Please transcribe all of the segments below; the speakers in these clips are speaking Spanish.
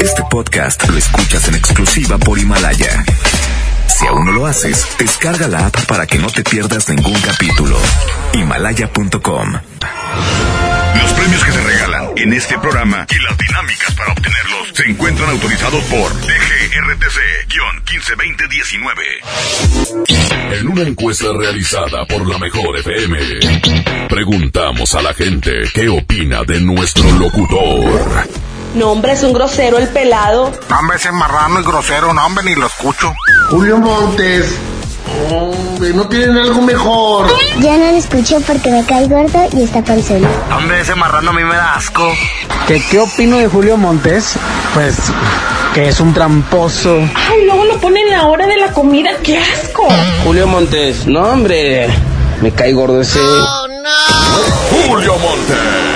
Este podcast lo escuchas en exclusiva por Himalaya. Si aún no lo haces, descarga la app para que no te pierdas ningún capítulo. Himalaya.com. Los premios que se regalan en este programa y las dinámicas para obtenerlos se encuentran autorizados por DGRTC-152019. En una encuesta realizada por la Mejor FM, preguntamos a la gente qué opina de nuestro locutor. No, hombre, es un grosero el pelado. No, hombre, ese marrano y grosero, no, hombre, ni lo escucho. Julio Montes. Hombre, ¿no tienen algo mejor? Ya no lo escucho porque me cae gordo y está panzón. Hombre, ese marrano a mí me da asco. ¿Qué, ¿Qué opino de Julio Montes? Pues que es un tramposo. Ay, luego lo ponen la hora de la comida, qué asco. Julio Montes, no hombre, me cae gordo ese. Oh, no. Julio Montes.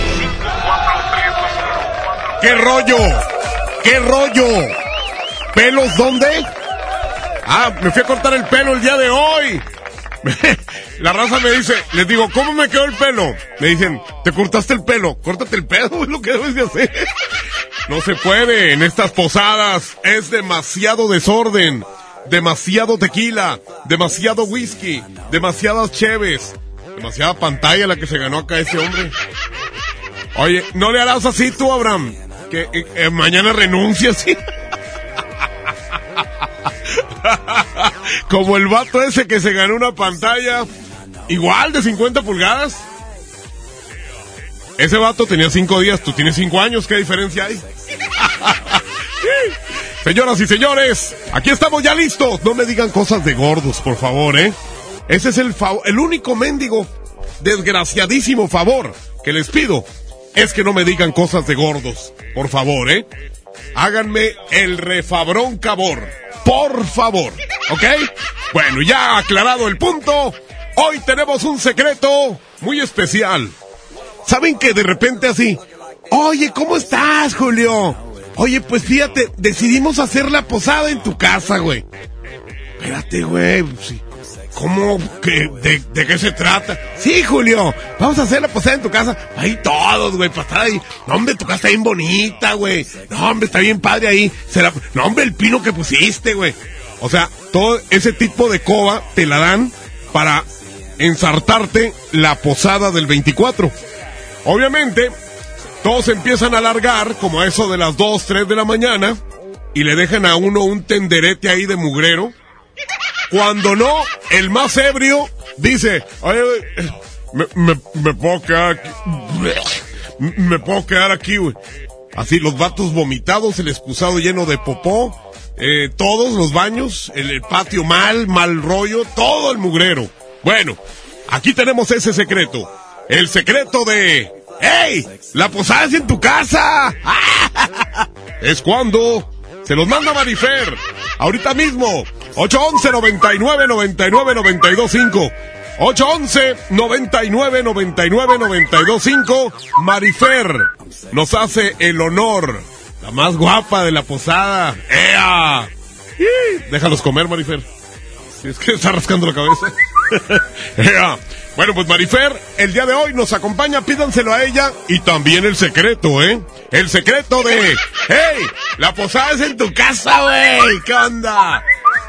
¿Qué rollo? ¿Qué rollo? ¿Pelos dónde? Ah, me fui a cortar el pelo el día de hoy. La raza me dice, les digo, ¿cómo me quedó el pelo? Me dicen, te cortaste el pelo, córtate el pelo, es lo que debes de hacer. No se puede, en estas posadas es demasiado desorden, demasiado tequila, demasiado whisky, demasiadas cheves, demasiada pantalla la que se ganó acá ese hombre. Oye, ¿no le harás así tú, Abraham? Que eh, eh, mañana renuncias. Como el vato ese que se ganó una pantalla igual de 50 pulgadas. Ese vato tenía 5 días, tú tienes 5 años, ¿qué diferencia hay? Señoras y señores, aquí estamos ya listos. No me digan cosas de gordos, por favor, ¿eh? Ese es el, el único mendigo, desgraciadísimo favor que les pido. Es que no me digan cosas de gordos, por favor, ¿eh? Háganme el refabrón cabor, por favor, ¿ok? Bueno, ya aclarado el punto, hoy tenemos un secreto muy especial. ¿Saben que de repente así, oye, ¿cómo estás, Julio? Oye, pues fíjate, decidimos hacer la posada en tu casa, güey. Espérate, güey. Sí. ¿Cómo? ¿Qué? ¿De, ¿De, qué se trata? Sí, Julio. Vamos a hacer la posada en tu casa. Ahí todos, güey, para estar ahí. No, hombre, tu casa está bien bonita, güey. No, hombre, está bien padre ahí. No, hombre, el pino que pusiste, güey. O sea, todo ese tipo de coba te la dan para ensartarte la posada del 24. Obviamente, todos empiezan a alargar como eso de las 2, 3 de la mañana y le dejan a uno un tenderete ahí de mugrero. Cuando no, el más ebrio dice, me, me puedo quedar aquí. Me puedo quedar aquí, güey. Así, los vatos vomitados, el excusado lleno de popó, eh, todos los baños, el, el patio mal, mal rollo, todo el mugrero. Bueno, aquí tenemos ese secreto. El secreto de... ¡Ey! ¡La posada es en tu casa! es cuando se los manda Marifer. Ahorita mismo. 811 99 99 925 811 99 99 925 Marifer nos hace el honor. La más guapa de la posada. ¡Ea! Déjalos comer, Marifer. Si es que está rascando la cabeza. ¡Ea! Bueno, pues Marifer, el día de hoy nos acompaña, pídanselo a ella y también el secreto, ¿eh? El secreto de, ¡Hey! La posada es en tu casa, güey. ¿Qué onda?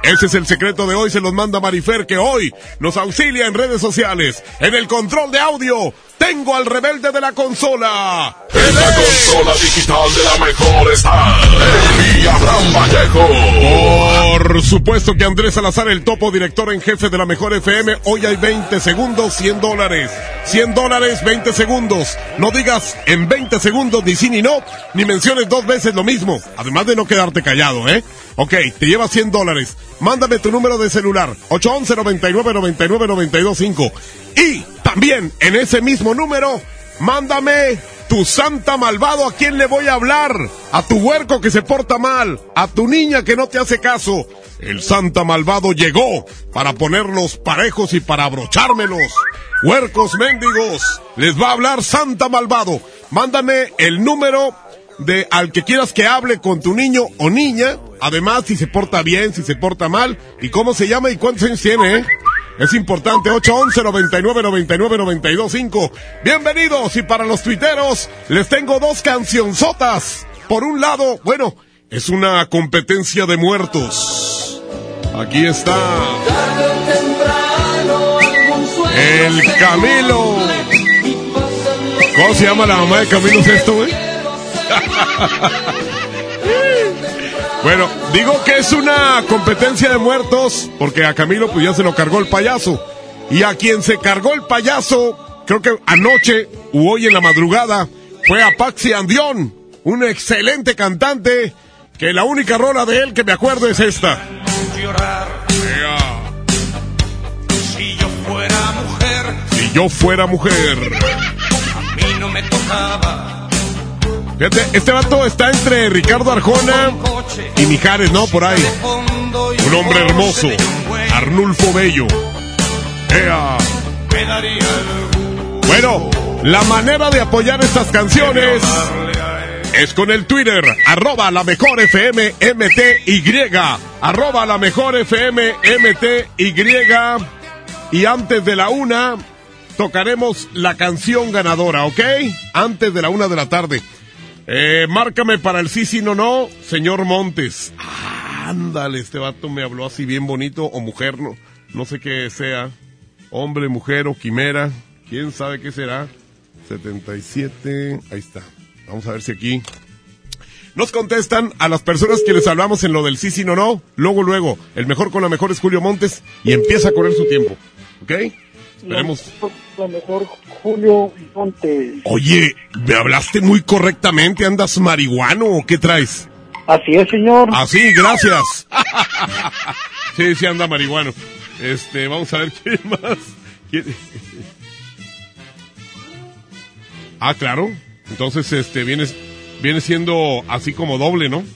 Ese es el secreto de hoy, se los manda Marifer, que hoy nos auxilia en redes sociales. En el control de audio, tengo al rebelde de la consola. En la consola digital de la mejor está el Abraham Vallejo. Por supuesto que Andrés Salazar, el topo director en jefe de la mejor FM, hoy hay 20 segundos, 100 dólares. 100 dólares, 20 segundos. No digas en 20 segundos ni sí ni no, ni menciones dos veces lo mismo. Además de no quedarte callado, ¿eh? Ok, te lleva 100 dólares. Mándame tu número de celular, 811 99 99 925 Y también en ese mismo número, mándame tu santa malvado, ¿a quién le voy a hablar? A tu huerco que se porta mal, a tu niña que no te hace caso. El santa malvado llegó para ponerlos parejos y para abrochármelos. Huercos mendigos, les va a hablar santa malvado. Mándame el número de al que quieras que hable con tu niño o niña. Además, si se porta bien, si se porta mal, y cómo se llama y cuántos años tiene, ¿eh? Es importante, 811 99 99 92 5. Bienvenidos y para los tuiteros les tengo dos cancionzotas. Por un lado, bueno, es una competencia de muertos. Aquí está. El Camilo. ¿Cómo se llama la mamá de Camilo esto, güey? Bueno, digo que es una competencia de muertos porque a Camilo pues ya se lo cargó el payaso. Y a quien se cargó el payaso, creo que anoche u hoy en la madrugada, fue a Paxi Andión, un excelente cantante que la única rola de él que me acuerdo es esta. Si yo fuera mujer, Si yo fuera mujer. a mí no me tocaba. Este vato está entre Ricardo Arjona y Mijares, ¿no? Por ahí. Un hombre hermoso, Arnulfo Bello. Bueno, la manera de apoyar estas canciones es con el Twitter, arroba la mejor FM arroba la mejor FM. Y antes de la una, tocaremos la canción ganadora, ¿ok? Antes de la una de la tarde. Eh, márcame para el sí, sí, no, no, señor Montes. Ándale, este vato me habló así bien bonito, o mujer, no, no sé qué sea. Hombre, mujer o quimera, quién sabe qué será. 77, ahí está. Vamos a ver si aquí. Nos contestan a las personas que les hablamos en lo del sí, sí, no, no. Luego, luego, el mejor con la mejor es Julio Montes y empieza a correr su tiempo. ¿Ok? Esperemos. Lo mejor, Julio Montes. Oye, me hablaste muy correctamente. ¿Andas marihuano o qué traes? Así es, señor. Así, gracias. sí, sí anda marihuano. Este, vamos a ver quién más. ¿Quién? Ah, claro. Entonces, este, viene, viene siendo así como doble, ¿no?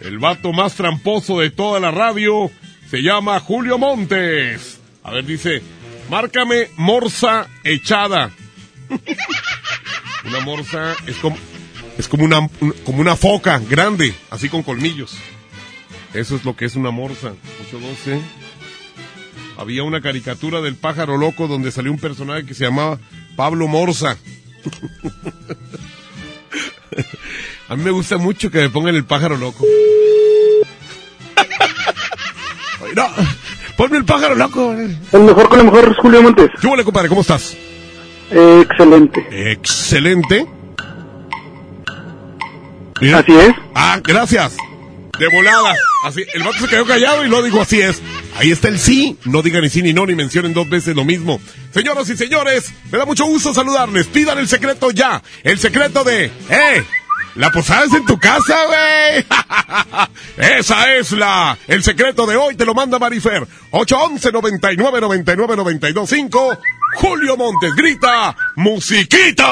El vato más tramposo de toda la radio se llama Julio Montes. A ver, dice, márcame morsa echada. Una morsa es como, es como una, un- como una foca grande, así con colmillos. Eso es lo que es una morsa. 812. Había una caricatura del pájaro loco donde salió un personaje que se llamaba Pablo Morsa. A mí me gusta mucho que me pongan el pájaro loco. No, ponme el pájaro loco. El mejor con lo mejor, Julio Montes. ¿Qué huele, compadre? ¿Cómo estás? Eh, excelente. Excelente. Mira. Así es. Ah, gracias. De volada. Así, el vato se quedó callado y lo dijo así es. Ahí está el sí. No digan ni sí ni no, ni mencionen dos veces lo mismo. Señoras y señores, me da mucho gusto saludarles. Pidan el secreto ya. El secreto de, ¡eh! La posada es en tu casa, güey. Esa es la, el secreto de hoy. Te lo manda Marifer. 811 99 99 92 5. Julio Montes grita, musiquito.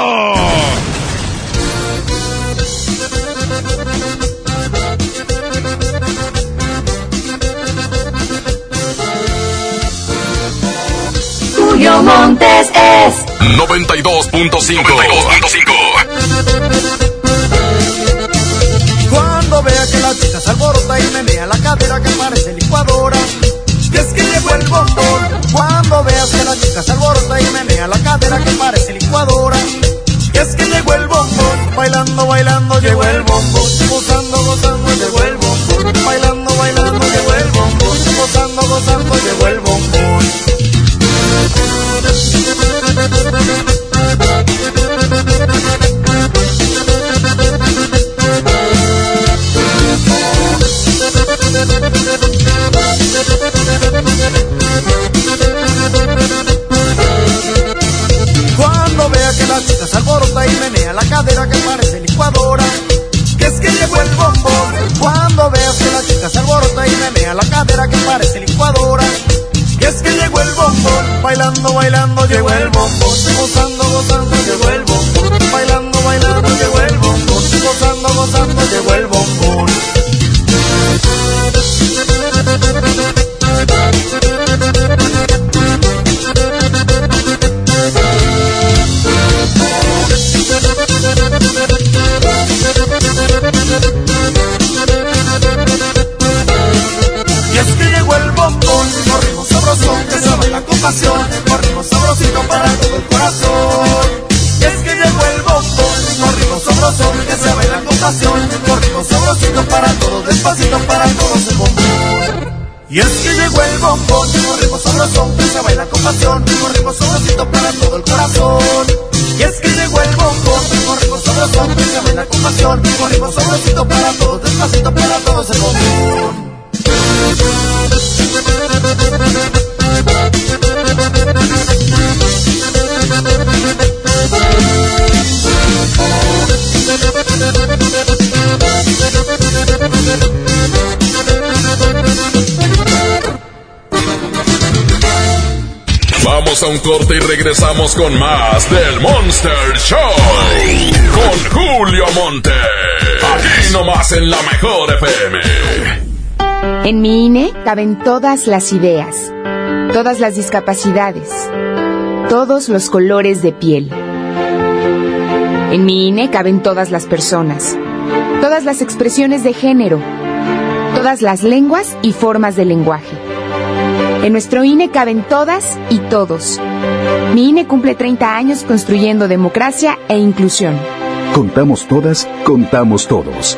Julio Montes es 92.5. Cuando vea que la chica se alborota y menea la cadera que parece licuadora. Y es que llegó el bombón. Cuando veas que la chica se alborota y menea la cadera que parece licuadora. Y es que llegó el bombón. Bailando, bailando, llegó el bombón. Gozando, gozando, llegó el bombón. Bailando, bailando, llegó el bombón. Gozando, gozando, llegó el bombón. Alborota y menea la cadera que parece licuadora. Que es que llegó el bombón. Cuando veas que la chica se alborota y menea la cadera que parece licuadora. Que es que llegó el bombón. bailando, bailando llegó el bombón, gozando, gozando llegó el bombón, bailando, bailando llegó el bombón, gozando, gozando llegó el bombón. Que se baila con pasión, corrimos sabrosito para todo el corazón. Y es que llegó el bombón, corrimos sabroso, que se baila con pasión, corrimos sabrosito para todo, despacito para todos el bombón. Y es que llegó el bombón, corrimos sabroso, que se baila con pasión, corrimos sabrosito para todo el corazón. Y es que llegó el bombón, corrimos sabroso, que se baila con pasión, corrimos sabrosito para todos, despacito para todos el bombón. Un corte y regresamos con más del Monster Show. Con Julio Monte. Aquí nomás en la mejor FM. En mi INE caben todas las ideas, todas las discapacidades, todos los colores de piel. En mi INE caben todas las personas, todas las expresiones de género, todas las lenguas y formas de lenguaje. En nuestro INE caben todas y todos. Mi INE cumple 30 años construyendo democracia e inclusión. Contamos todas, contamos todos.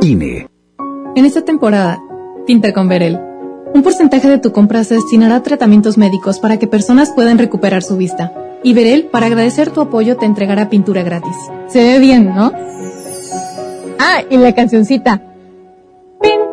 INE. En esta temporada, pinta con Verel. Un porcentaje de tu compra se destinará a tratamientos médicos para que personas puedan recuperar su vista. Y Verel, para agradecer tu apoyo, te entregará pintura gratis. Se ve bien, ¿no? Ah, y la cancioncita.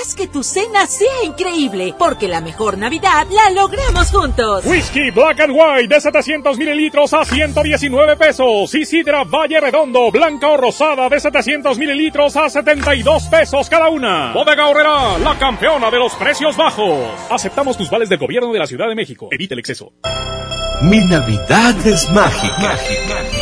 Haz que tu cena sea increíble, porque la mejor Navidad la logramos juntos. Whisky Black and White de 700 mililitros a 119 pesos. Y Sidra Valle Redondo, blanca o rosada de 700 mililitros a 72 pesos cada una. Bodega Horrera, la campeona de los precios bajos. Aceptamos tus vales del gobierno de la Ciudad de México. Evite el exceso. Mi Navidad es mágica. mágica.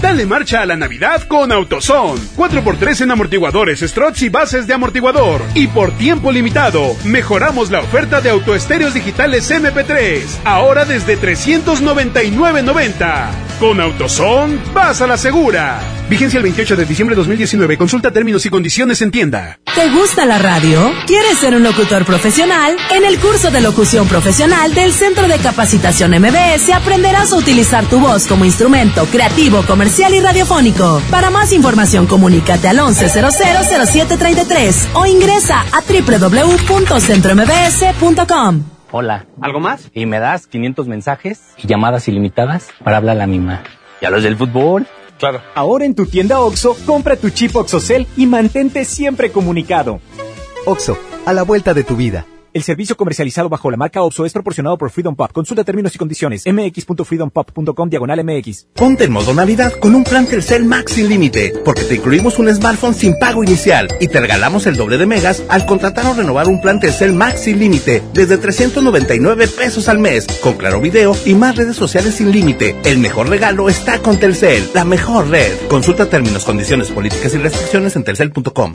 Dale marcha a la Navidad con AutoZone. 4x3 en amortiguadores, struts y bases de amortiguador. Y por tiempo limitado, mejoramos la oferta de autoestéreos digitales MP3. Ahora desde 399.90. Con AutoZone, vas a la segura. Vigencia el 28 de diciembre de 2019. Consulta términos y condiciones en tienda. ¿Te gusta la radio? ¿Quieres ser un locutor profesional? En el curso de locución profesional del Centro de Capacitación MBS aprenderás a utilizar tu voz como instrumento creativo, comercial y radiofónico. Para más información, comunícate al 11000733 o ingresa a www.centrombs.com. Hola. ¿Algo más? Y me das 500 mensajes y llamadas ilimitadas para hablar a la misma. ¿Y a los del fútbol? Claro. Ahora en tu tienda OXO, compra tu chip OXOCEL y mantente siempre comunicado. OXO, a la vuelta de tu vida. El servicio comercializado bajo la marca OPSO es proporcionado por Freedom Pop. Consulta términos y condiciones. mx.freedompop.com diagonal mx. Ponte en modo Navidad con un plan Telcel Max sin límite, porque te incluimos un smartphone sin pago inicial y te regalamos el doble de megas al contratar o renovar un plan Telcel Max sin límite desde 399 pesos al mes, con claro video y más redes sociales sin límite. El mejor regalo está con Telcel, la mejor red. Consulta términos, condiciones, políticas y restricciones en telcel.com.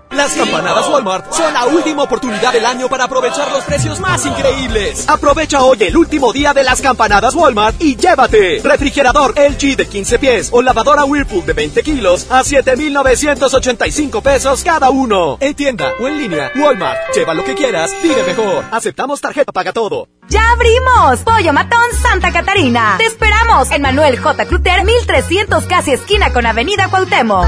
Las campanadas Walmart son la última oportunidad del año para aprovechar los precios más increíbles. Aprovecha hoy el último día de las campanadas Walmart y llévate refrigerador LG de 15 pies o lavadora Whirlpool de 20 kilos a 7,985 pesos cada uno. En tienda o en línea, Walmart. Lleva lo que quieras, vive mejor. Aceptamos tarjeta paga todo. ¡Ya abrimos! Pollo Matón Santa Catarina. Te esperamos en Manuel J. Cluter, 1300 casi esquina con Avenida Cuauhtémoc.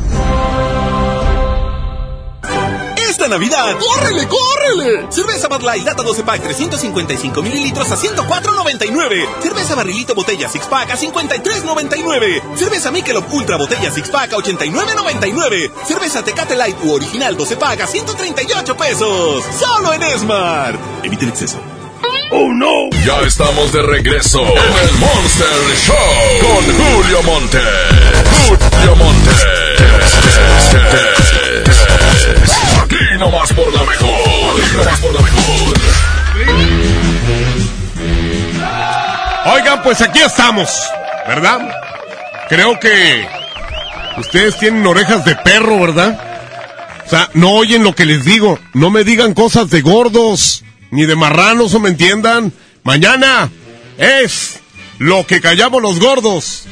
Navidad, ¡córrele, córrele! Cerveza Bud Light Lata 12 Pack 355 mililitros a 104.99. Cerveza Barrilito Botella Six Pack a 53.99. Cerveza Michelob Ultra Botella Six Pack a 89.99. Cerveza Tecate Light u Original 12 Pack a 138 pesos. Solo en Esmar. Evite el exceso. ¡Oh, no! Ya estamos de regreso en el Monster Show con Julio Monte. Julio Monte. Aquí nomás por la mejor. Nomás por la mejor. Oigan, pues aquí estamos, ¿verdad? Creo que ustedes tienen orejas de perro, ¿verdad? O sea, no oyen lo que les digo. No me digan cosas de gordos, ni de marranos, o me entiendan. Mañana es lo que callamos los gordos.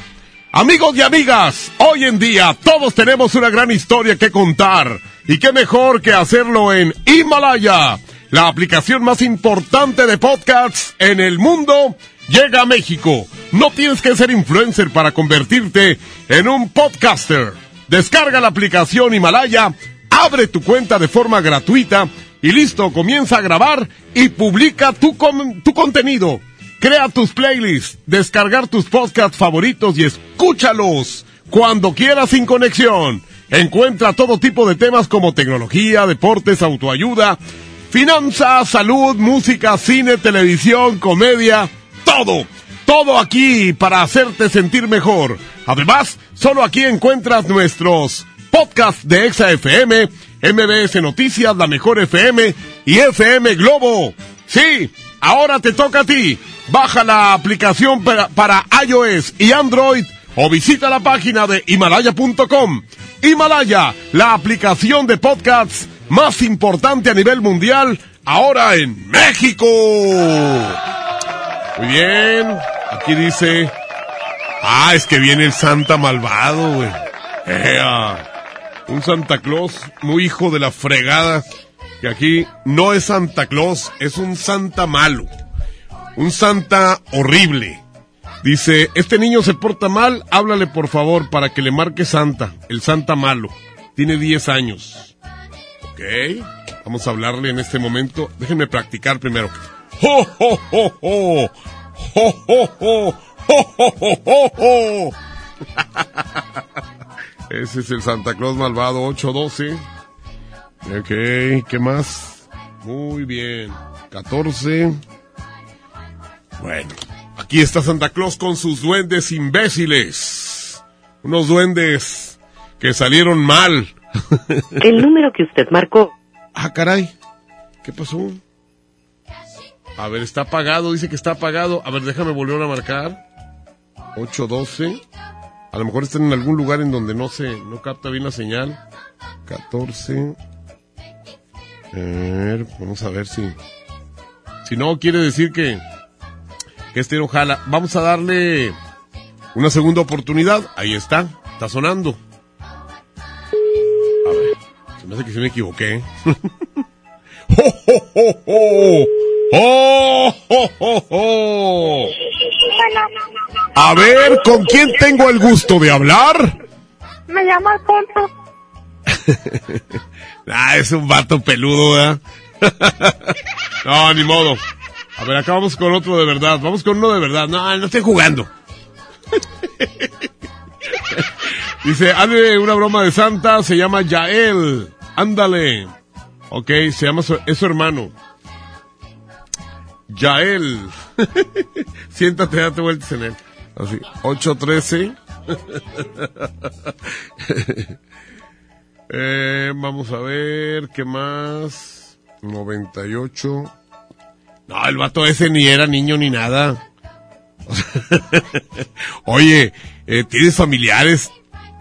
Amigos y amigas, hoy en día todos tenemos una gran historia que contar. Y qué mejor que hacerlo en Himalaya, la aplicación más importante de podcasts en el mundo. Llega a México. No tienes que ser influencer para convertirte en un podcaster. Descarga la aplicación Himalaya, abre tu cuenta de forma gratuita y listo, comienza a grabar y publica tu, tu contenido. Crea tus playlists, descargar tus podcasts favoritos y escúchalos cuando quieras sin conexión. Encuentra todo tipo de temas como tecnología, deportes, autoayuda, finanzas, salud, música, cine, televisión, comedia, todo. Todo aquí para hacerte sentir mejor. Además, solo aquí encuentras nuestros podcasts de Exa FM, MBS Noticias, La Mejor FM y FM Globo. Sí, ahora te toca a ti. Baja la aplicación para, para iOS y Android o visita la página de himalaya.com. Himalaya, la aplicación de podcasts más importante a nivel mundial, ahora en México. Muy bien, aquí dice... Ah, es que viene el Santa malvado, güey. Un Santa Claus muy hijo de la fregada. Que aquí no es Santa Claus, es un Santa malo. Un Santa horrible. Dice, este niño se porta mal, háblale por favor para que le marque Santa, el Santa malo. Tiene 10 años. Ok, vamos a hablarle en este momento. Déjenme practicar primero. ¡Ho, ho, ho, ho! ¡Ho, ho, ho! ¡Ho, ho, ho, ho, ho! Ese es el Santa Claus malvado 812. Ok, ¿qué más? Muy bien. 14. Bueno, aquí está Santa Claus con sus duendes imbéciles. Unos duendes que salieron mal. El número que usted marcó. Ah, caray. ¿Qué pasó? A ver, está apagado, dice que está apagado. A ver, déjame volver a marcar. 812. A lo mejor están en algún lugar en donde no se, no capta bien la señal. 14. A ver, vamos a ver si. Si no, quiere decir que, que este no jala. Vamos a darle una segunda oportunidad. Ahí está, está sonando. A ver, se me hace que se me equivoqué. ¡Oh, oh, oh. A ver, ¿con quién tengo el gusto de hablar? Me llamo Alfonso. ah, es un vato peludo, ¿verdad? no, ni modo. A ver, acá vamos con otro de verdad. Vamos con uno de verdad. No, no estoy jugando. Dice, hazle una broma de Santa, se llama Yael. Ándale. Ok, se llama su, hermano. Yael. Siéntate, date vueltas en él. Así, 813. eh, vamos a ver, ¿qué más? 98. No, el vato ese ni era niño ni nada. Oye, eh, ¿tienes familiares?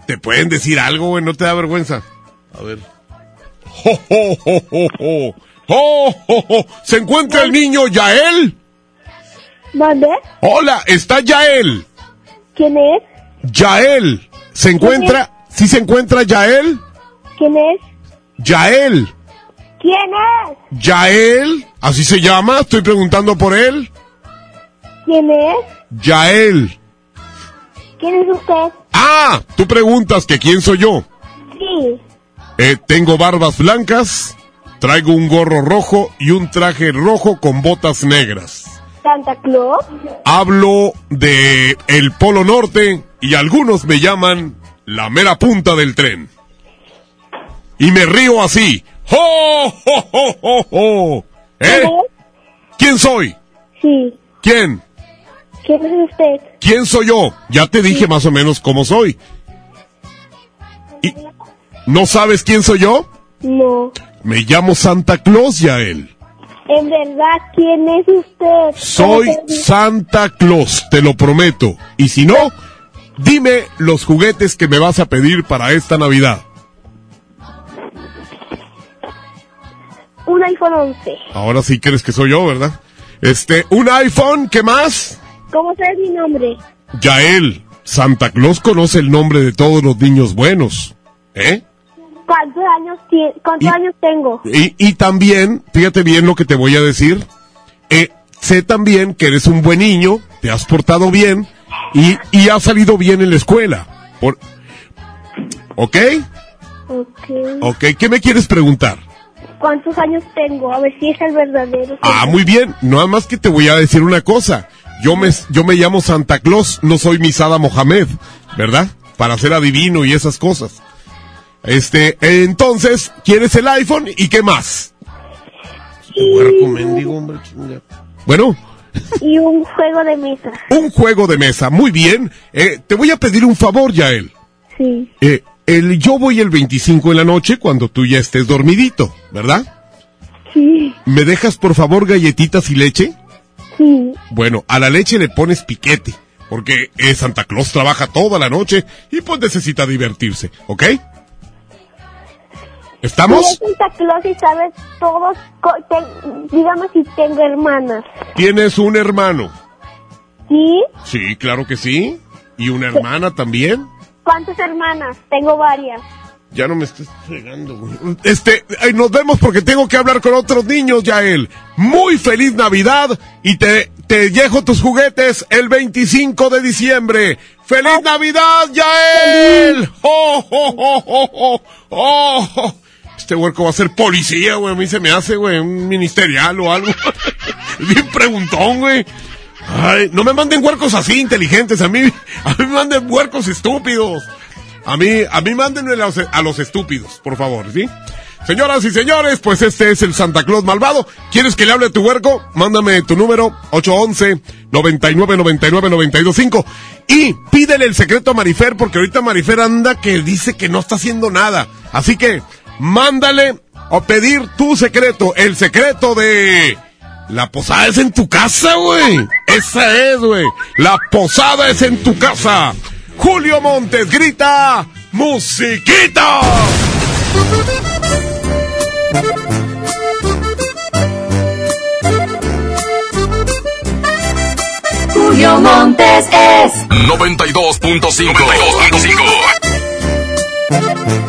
¿Te pueden decir algo, güey? ¿No te da vergüenza? A ver. ¡Jo, jo, jo, jo, jo! ¡Oh, oh, oh! ¿Se encuentra el niño Yael? ¿Dónde? Hola, ¿está Yael? ¿Quién es? Yael. ¿Se encuentra? ¿Sí se encuentra Yael? ¿Quién es? Yael. ¿Quién es? Yael. ¿Así se llama? Estoy preguntando por él. ¿Quién es? Yael. ¿Quién es usted? Ah, tú preguntas que quién soy yo. Sí. Eh, tengo barbas blancas, traigo un gorro rojo y un traje rojo con botas negras. ¿Santa Claus? Hablo de el Polo Norte y algunos me llaman la mera punta del tren. Y me río así. ¡Oh, oh, oh, oh, oh! ¿Eh? ¿Quién soy? Sí. ¿Quién? ¿Quién es usted? ¿Quién soy yo? Ya te dije más o menos cómo soy. ¿Y ¿No sabes quién soy yo? No. Me llamo Santa Claus, Yael. En verdad, ¿quién es usted? Soy Santa Claus, te lo prometo. Y si no, dime los juguetes que me vas a pedir para esta Navidad. Un iPhone 11. Ahora sí crees que soy yo, ¿verdad? Este, un iPhone, ¿qué más? ¿Cómo sabes mi nombre? Yael. Santa Claus conoce el nombre de todos los niños buenos. ¿Eh? ¿Cuántos años, tie- cuántos Y- años tengo? Y, y también, fíjate bien lo que te voy a decir. Eh, sé también que eres un buen niño, te has portado bien y, y has salido bien en la escuela. Por... ¿Ok? Ok. ¿Ok? ¿Qué me quieres preguntar? ¿Cuántos años tengo? A ver si es el verdadero. Ah, muy bien. Nada más que te voy a decir una cosa. Yo me, yo me llamo Santa Claus, no soy Misada Mohamed, ¿verdad? Para ser adivino y esas cosas. Este, entonces, ¿quieres el iPhone y qué más? Puerco mendigo, hombre. Bueno, Y un juego de mesa. un juego de mesa, muy bien. Eh, te voy a pedir un favor, Yael. Sí. Eh, el, yo voy el 25 en la noche cuando tú ya estés dormidito, ¿verdad? Sí. ¿Me dejas por favor galletitas y leche? Sí. Bueno, a la leche le pones piquete, Porque eh, Santa Claus trabaja toda la noche y pues necesita divertirse, ¿ok? ¿Estamos? Soy Santa Claus y sabes todos, te- digamos si tengo hermanas. ¿Tienes un hermano? ¿Sí? Sí, claro que sí. ¿Y una hermana también? ¿Cuántas hermanas? Tengo varias. Ya no me estés fregando, güey. Este, ay, nos vemos porque tengo que hablar con otros niños, Yael. Muy feliz Navidad y te, te dejo tus juguetes el 25 de diciembre. ¡Feliz Navidad, Yael! ¡Oh, oh, oh, oh, oh, oh! Este huerco va a ser policía, güey. A mí se me hace, güey, un ministerial o algo. Bien preguntón, güey. Ay, no me manden huercos así inteligentes, a mí, a mí me manden huercos estúpidos. A mí, a mí mándenme a los, estúpidos, por favor, ¿sí? Señoras y señores, pues este es el Santa Claus malvado. ¿Quieres que le hable a tu huerco? Mándame tu número 811 99 99 925 y pídele el secreto a Marifer porque ahorita Marifer anda que dice que no está haciendo nada. Así que mándale o pedir tu secreto, el secreto de la posada es en tu casa, güey. Esa es, güey. La posada es en tu casa. Julio Montes grita, musiquita. Julio Montes es 92.5. 92.5.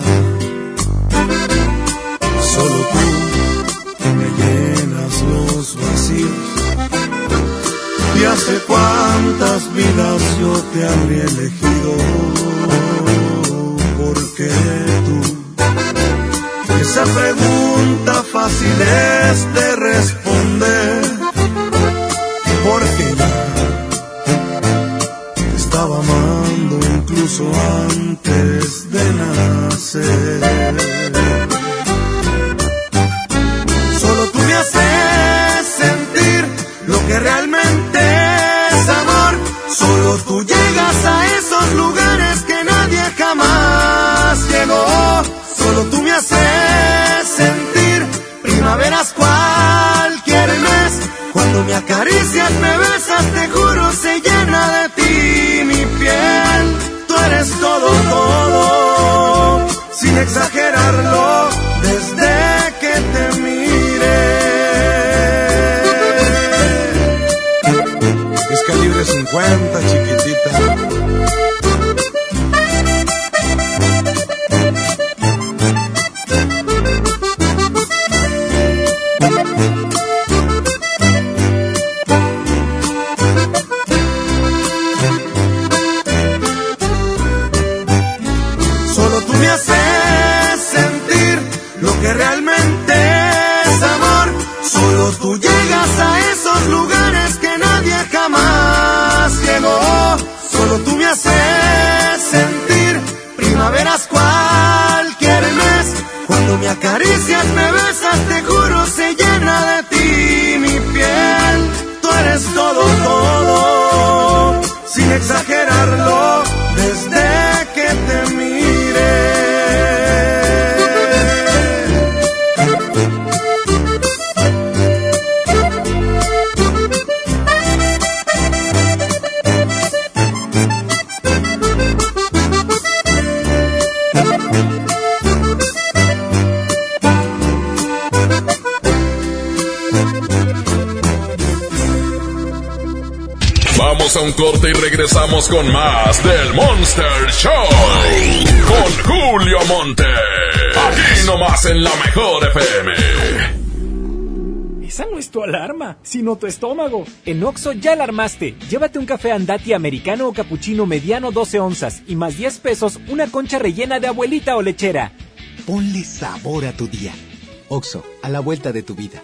Y hace cuántas vidas yo te habría elegido. Porque tú, esa pregunta fácil es de responder. Porque acaricias, me besas, te juro, se llena de ti mi piel. Tú eres todo, todo, sin exagerarlo, desde que te miré. Es calibre 50, a un corte y regresamos con más del Monster Show. Con Julio Monte. Aquí nomás en la mejor FM. Esa no es tu alarma, sino tu estómago. En Oxo ya alarmaste. Llévate un café andati americano o capuchino mediano 12 onzas y más 10 pesos una concha rellena de abuelita o lechera. Ponle sabor a tu día. Oxo, a la vuelta de tu vida.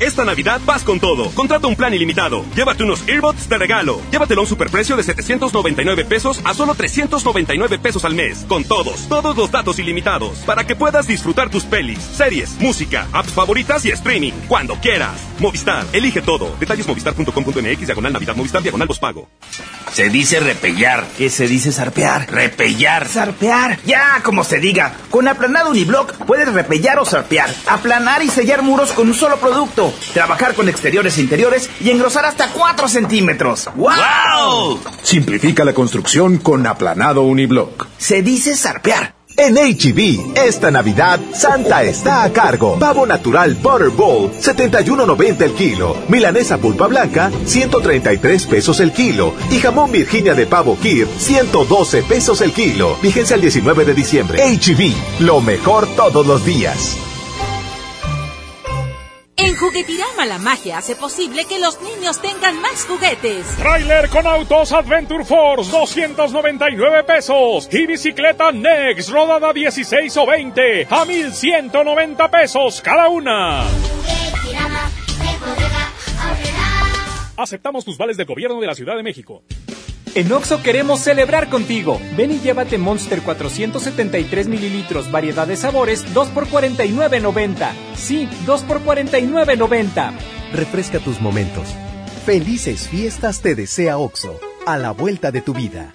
Esta Navidad vas con todo. Contrata un plan ilimitado. Llévate unos earbuds de regalo. Llévatelo a un superprecio de 799 pesos a solo 399 pesos al mes. Con todos, todos los datos ilimitados. Para que puedas disfrutar tus pelis, series, música, apps favoritas y streaming. Cuando quieras. Movistar, elige todo. Detalles movistar.com.mx, diagonal Navidad, Movistar, diagonal pago. Se dice repellar. ¿Qué se dice zarpear? Repellar. Zarpear. Ya, como se diga. Con aplanado uniblock puedes repellar o zarpear. Aplanar y sellar muros con un solo producto. Trabajar con exteriores e interiores y engrosar hasta 4 centímetros. ¡Wow! Simplifica la construcción con aplanado uniblock. Se dice zarpear. En HB, esta Navidad, Santa está a cargo. Pavo natural Butterball, 71.90 el kilo. Milanesa pulpa blanca, 133 pesos el kilo. Y jamón Virginia de pavo Kir, 112 pesos el kilo. Vigencia el 19 de diciembre. HB, lo mejor todos los días. En Juguetirama la magia hace posible que los niños tengan más juguetes. Trailer con autos Adventure Force, 299 pesos. Y bicicleta Next, rodada 16 o 20, a 1190 pesos cada una. Aceptamos tus vales del gobierno de la Ciudad de México. En Oxo queremos celebrar contigo. Ven y llévate Monster 473 mililitros, variedad de sabores, 2 por 49.90. Sí, 2 por 49.90. Refresca tus momentos. Felices fiestas te desea Oxo, a la vuelta de tu vida.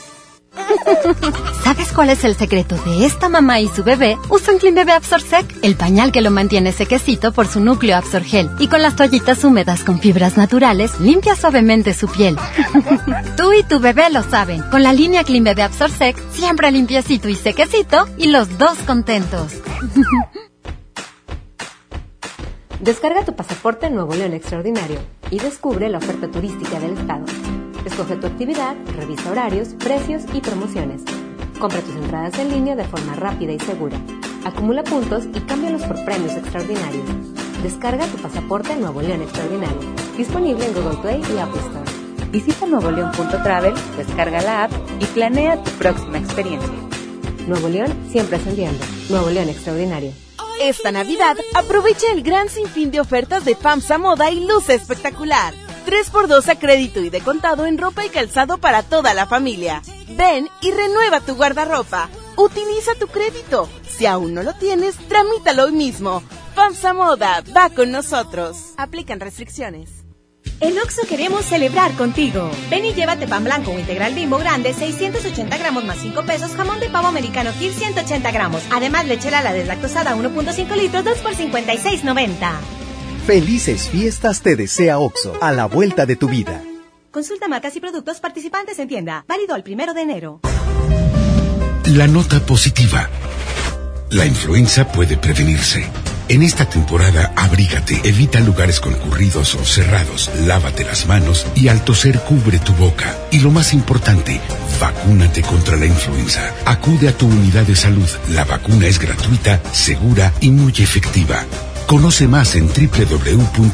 ¿Sabes cuál es el secreto de esta mamá y su bebé? Usan Clean Bebé Absorsec, el pañal que lo mantiene sequecito por su núcleo Absorgel. Y con las toallitas húmedas con fibras naturales, limpia suavemente su piel. Tú y tu bebé lo saben. Con la línea Clean Bebé Absorsec, siempre limpiecito y sequecito y los dos contentos. Descarga tu pasaporte Nuevo León Extraordinario y descubre la oferta turística del estado. Escoge tu actividad, revisa horarios, precios y promociones. Compra tus entradas en línea de forma rápida y segura. Acumula puntos y cámbialos por premios extraordinarios. Descarga tu pasaporte Nuevo León Extraordinario. Disponible en Google Play y Apple Store. Visita nuevoleón.travel, descarga la app y planea tu próxima experiencia. Nuevo León siempre ascendiendo. Nuevo León Extraordinario. Esta Navidad, aprovecha el gran sinfín de ofertas de FAMSA Moda y Luce Espectacular. 3x2 a crédito y de contado en ropa y calzado para toda la familia. Ven y renueva tu guardarropa. Utiliza tu crédito. Si aún no lo tienes, tramítalo hoy mismo. FAMSA Moda, va con nosotros. Aplican restricciones. En Oxo queremos celebrar contigo. Ven y llévate pan blanco o integral bimbo grande, 680 gramos más 5 pesos, jamón de pavo americano Kir 180 gramos. Además, lechera la deslactosada 1.5 litros, 2 por 56.90. Felices fiestas te desea Oxo, a la vuelta de tu vida. Consulta marcas y productos participantes en tienda. Válido el primero de enero. La nota positiva. La influenza puede prevenirse. En esta temporada, abrígate, evita lugares concurridos o cerrados, lávate las manos y al toser cubre tu boca. Y lo más importante, vacúnate contra la influenza. Acude a tu unidad de salud. La vacuna es gratuita, segura y muy efectiva. Conoce más en www.nl.gov.mx.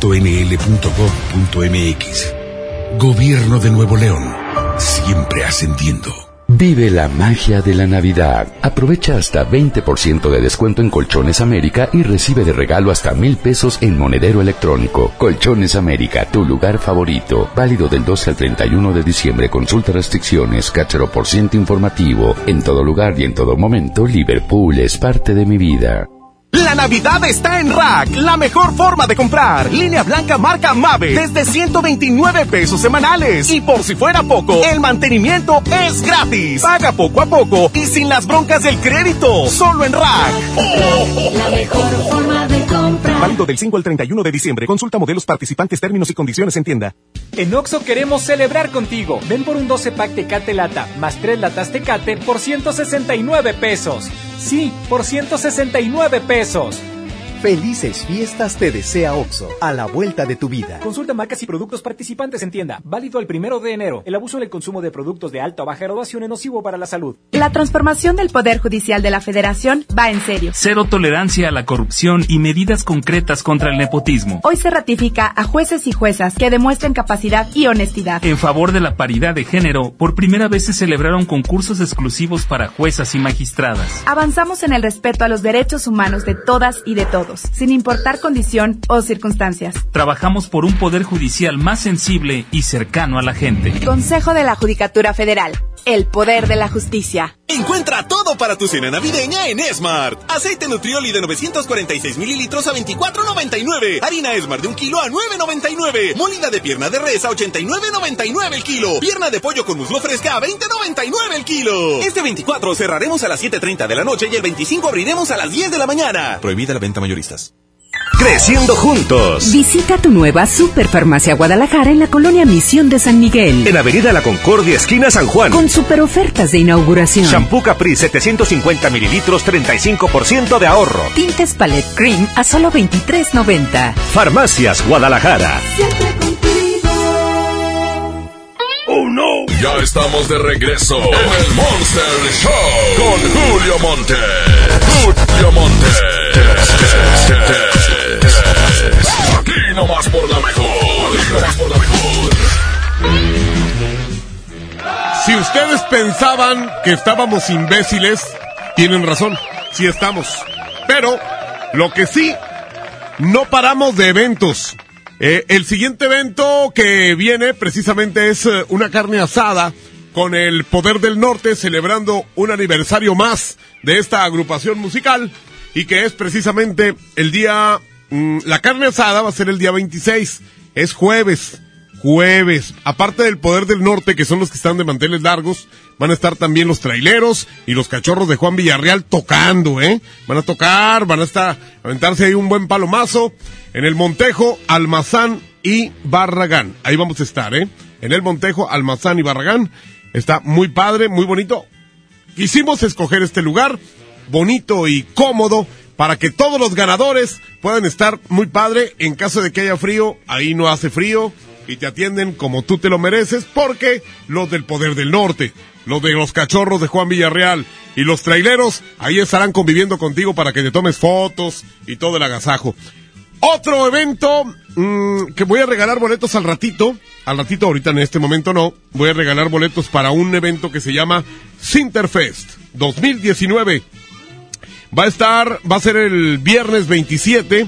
Gobierno de Nuevo León. Siempre ascendiendo. Vive la magia de la Navidad. Aprovecha hasta 20% de descuento en Colchones América y recibe de regalo hasta mil pesos en monedero electrónico. Colchones América, tu lugar favorito. Válido del 12 al 31 de diciembre. Consulta restricciones, cachero por ciento informativo. En todo lugar y en todo momento, Liverpool es parte de mi vida. La Navidad está en Rack, la mejor forma de comprar. Línea blanca marca Mave desde 129 pesos semanales. Y por si fuera poco, el mantenimiento es gratis. Paga poco a poco y sin las broncas del crédito. Solo en Rack. La mejor forma de de compra. Válido del 5 al 31 de diciembre. Consulta modelos participantes, términos y condiciones en tienda. En Oxo queremos celebrar contigo. Ven por un 12 pack Tecate Lata más 3 latas Tecate por 169 pesos. Sí, por 169 pesos. Felices fiestas te desea OXO, a la vuelta de tu vida. Consulta marcas y productos participantes en tienda. Válido el primero de enero. El abuso en el consumo de productos de alta o baja graduación es nocivo para la salud. La transformación del Poder Judicial de la Federación va en serio. Cero tolerancia a la corrupción y medidas concretas contra el nepotismo. Hoy se ratifica a jueces y juezas que demuestren capacidad y honestidad. En favor de la paridad de género, por primera vez se celebraron concursos exclusivos para juezas y magistradas. Avanzamos en el respeto a los derechos humanos de todas y de todos sin importar condición o circunstancias. Trabajamos por un poder judicial más sensible y cercano a la gente. Consejo de la Judicatura Federal. El poder de la justicia. Encuentra todo para tu cena navideña en Smart. Aceite Nutrioli de 946 mililitros a 24.99. Harina Smart de un kilo a 9.99. Molida de pierna de res a 89.99 el kilo. Pierna de pollo con muslo fresca a 20.99 el kilo. Este 24 cerraremos a las 7.30 de la noche y el 25 abriremos a las 10 de la mañana. Prohibida la venta mayoristas. Creciendo juntos. Visita tu nueva Superfarmacia Guadalajara en la colonia Misión de San Miguel. En Avenida La Concordia, esquina San Juan. Con super ofertas de inauguración. Shampoo Capri 750 mililitros, 35% de ahorro. Tintes Palette Cream a solo 23.90. Farmacias Guadalajara. ¡Oh no! Ya estamos de regreso en el Monster Show con Julio Monte. Julio Monte. Si ustedes pensaban que estábamos imbéciles, tienen razón. Sí estamos. Pero lo que sí, no paramos de eventos. Eh, el siguiente evento que viene precisamente es eh, una carne asada con el Poder del Norte celebrando un aniversario más de esta agrupación musical y que es precisamente el día, mm, la carne asada va a ser el día 26, es jueves, jueves. Aparte del Poder del Norte, que son los que están de manteles largos, van a estar también los traileros y los cachorros de Juan Villarreal tocando, ¿eh? Van a tocar, van a estar, aventarse ahí un buen palomazo en el Montejo, Almazán y Barragán. Ahí vamos a estar, ¿eh? En el Montejo, Almazán y Barragán. Está muy padre, muy bonito. Quisimos escoger este lugar bonito y cómodo para que todos los ganadores puedan estar muy padre. En caso de que haya frío, ahí no hace frío y te atienden como tú te lo mereces porque los del Poder del Norte, los de los cachorros de Juan Villarreal y los traileros ahí estarán conviviendo contigo para que te tomes fotos y todo el agasajo. Otro evento mm, que voy a regalar boletos al ratito. Al ratito, ahorita en este momento no. Voy a regalar boletos para un evento que se llama Sinterfest 2019. Va a estar, va a ser el viernes 27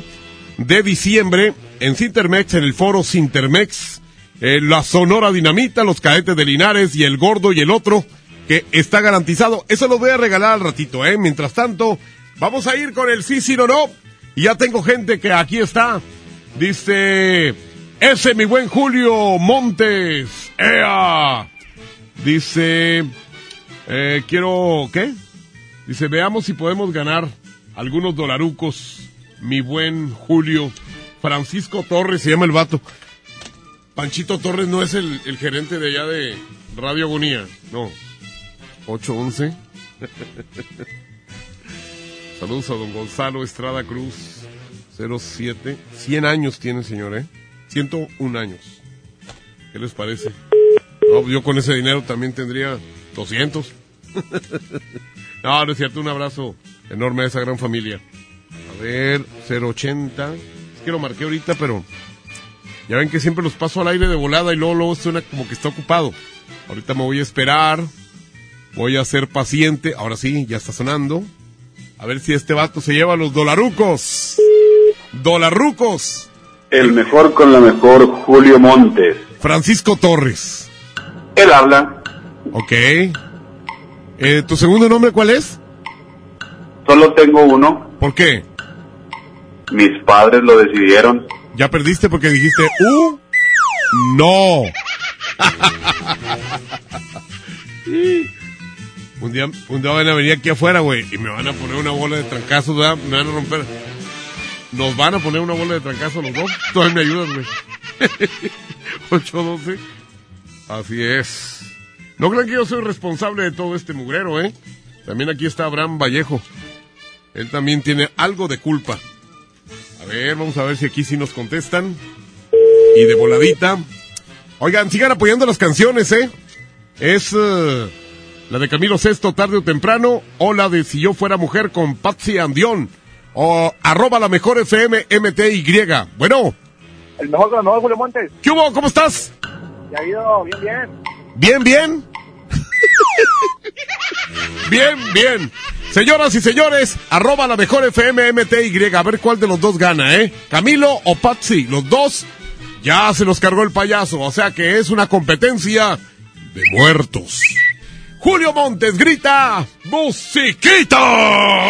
de diciembre en Sintermex, en el foro Sintermex. eh, la Sonora Dinamita, los cadetes de Linares y el Gordo y el otro, que está garantizado. Eso lo voy a regalar al ratito, ¿eh? Mientras tanto, vamos a ir con el sí, sí, no, no. Y ya tengo gente que aquí está. Dice, ese mi buen Julio Montes. ¡Ea! Dice, eh, quiero, ¿qué? Dice, veamos si podemos ganar algunos dolarucos. Mi buen Julio. Francisco Torres se llama el vato. Panchito Torres no es el, gerente de allá de Radio Agonía. No. 811. Saludos a don Gonzalo Estrada Cruz. 07. 100 años tiene, señor, ¿eh? 101 años. ¿Qué les parece? Yo con ese dinero también tendría 200. no, no es cierto. Un abrazo enorme a esa gran familia. A ver, 080. Es que lo marqué ahorita, pero ya ven que siempre los paso al aire de volada y luego, luego suena como que está ocupado. Ahorita me voy a esperar. Voy a ser paciente. Ahora sí, ya está sonando. A ver si este vato se lleva los dolarucos. Dolarucos. El mejor con la mejor, Julio Montes. Francisco Torres. Él habla. Ok. Eh, ¿Tu segundo nombre cuál es? Solo tengo uno. ¿Por qué? Mis padres lo decidieron. Ya perdiste porque dijiste, ¡uh! ¡No! un día, un día van a venir aquí afuera, güey, y me van a poner una bola de trancazos, ¿verdad? Me van a romper. Nos van a poner una bola de trancazo los dos. Todavía me ayudas, güey. 812. Así es. No crean que yo soy responsable de todo este mugrero, ¿eh? También aquí está Abraham Vallejo. Él también tiene algo de culpa. A ver, vamos a ver si aquí sí nos contestan. Y de voladita. Oigan, sigan apoyando las canciones, ¿eh? Es eh, la de Camilo Sesto, tarde o temprano, o la de Si yo fuera mujer con Patsy Andión, o arroba la mejor FM MTY. Bueno, El mejor de los mejores, Julio Montes. ¿qué hubo? ¿Cómo estás? Ya ha ido bien, bien. Bien, bien. bien, bien. Señoras y señores, arroba la mejor FM MTY. A ver cuál de los dos gana, ¿eh? Camilo o Patsy. Los dos ya se los cargó el payaso. O sea que es una competencia de muertos. Julio Montes grita, ¡Musiquita!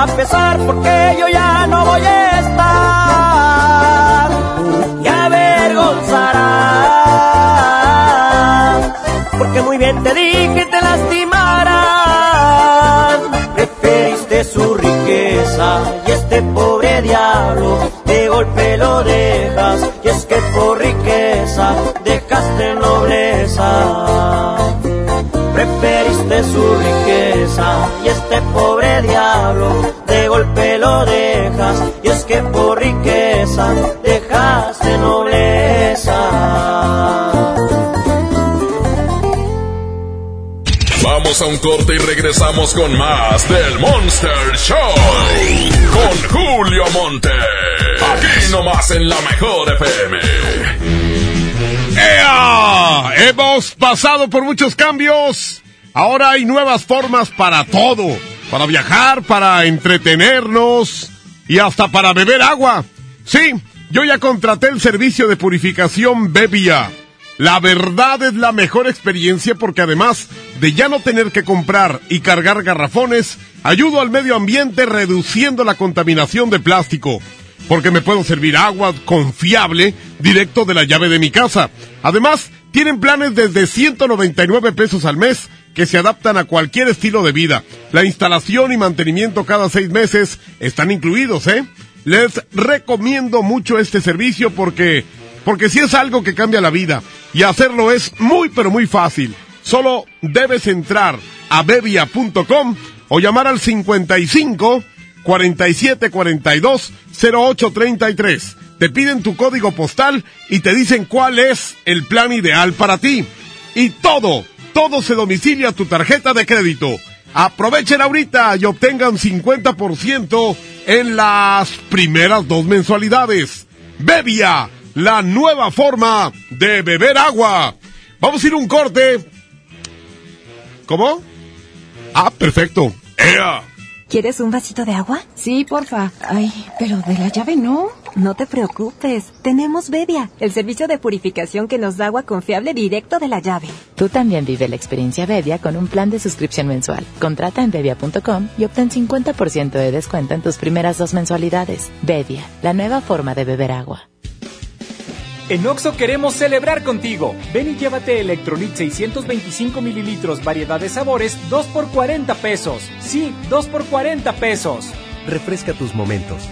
a pesar porque yo ya no voy a estar y avergonzarás, porque muy bien te dije te lastimarán. Preferiste su riqueza y este pobre diablo de golpe lo dejas, y es que por riqueza dejaste nobleza. Y este pobre diablo de golpe lo dejas, y es que por riqueza dejaste nobleza. Vamos a un corte y regresamos con más del Monster Show. Con Julio Monte. Aquí nomás en la mejor FM. ¡Ea! Hemos pasado por muchos cambios. Ahora hay nuevas formas para todo. Para viajar, para entretenernos y hasta para beber agua. Sí, yo ya contraté el servicio de purificación Bebia. La verdad es la mejor experiencia porque además de ya no tener que comprar y cargar garrafones, ayudo al medio ambiente reduciendo la contaminación de plástico. Porque me puedo servir agua confiable directo de la llave de mi casa. Además, tienen planes desde 199 pesos al mes que se adaptan a cualquier estilo de vida. La instalación y mantenimiento cada seis meses están incluidos, ¿eh? Les recomiendo mucho este servicio porque porque si es algo que cambia la vida y hacerlo es muy pero muy fácil. Solo debes entrar a bebia.com o llamar al 55 47 42 08 33. Te piden tu código postal y te dicen cuál es el plan ideal para ti. Y todo, todo se domicilia tu tarjeta de crédito. Aprovechen ahorita y obtengan 50% en las primeras dos mensualidades. Bebia, la nueva forma de beber agua. Vamos a ir un corte. ¿Cómo? Ah, perfecto. ¡Ea! ¿Quieres un vasito de agua? Sí, porfa. Ay, pero de la llave no. No te preocupes. Tenemos Bebia, el servicio de purificación que nos da agua confiable directo de la llave. Tú también vive la experiencia Bebia con un plan de suscripción mensual. Contrata en bebia.com y obtén 50% de descuento en tus primeras dos mensualidades. Bebia, la nueva forma de beber agua. En Oxo queremos celebrar contigo. Ven y llévate Electrolit 625 mililitros, variedad de sabores, 2 por 40 pesos. Sí, 2 por 40 pesos. Refresca tus momentos.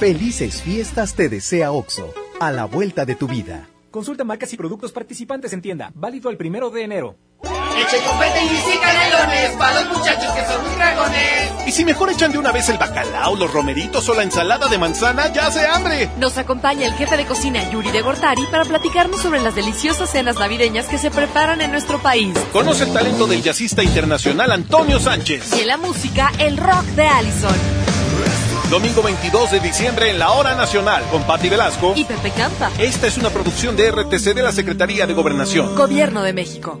Felices fiestas te desea OXO, a la vuelta de tu vida. Consulta marcas y productos participantes en tienda. Válido el primero de enero. Eche copete y canelones para los muchachos que son muy dragones. Y si mejor echan de una vez el bacalao, los romeritos o la ensalada de manzana, ya hace hambre. Nos acompaña el jefe de cocina Yuri de Gortari para platicarnos sobre las deliciosas cenas navideñas que se preparan en nuestro país. Conoce el talento del jazzista internacional Antonio Sánchez. Y en la música, el rock de Allison. Domingo 22 de diciembre en la Hora Nacional con Patti Velasco y Pepe Campa. Esta es una producción de RTC de la Secretaría de Gobernación. Gobierno de México.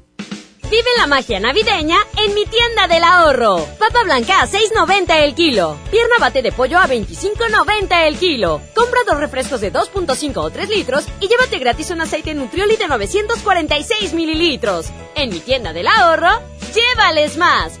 Vive la magia navideña en mi tienda del ahorro. Papa blanca a 6.90 el kilo. Pierna bate de pollo a 25.90 el kilo. Compra dos refrescos de 2.5 o 3 litros y llévate gratis un aceite Nutrioli de 946 mililitros. En mi tienda del ahorro, llévales más.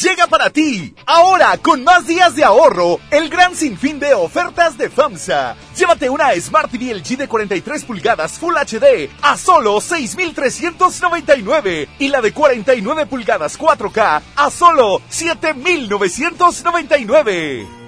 Llega para ti, ahora con más días de ahorro, el gran sinfín de ofertas de FAMSA. Llévate una Smart TV LG de 43 pulgadas Full HD a solo 6,399 y la de 49 pulgadas 4K a solo 7,999.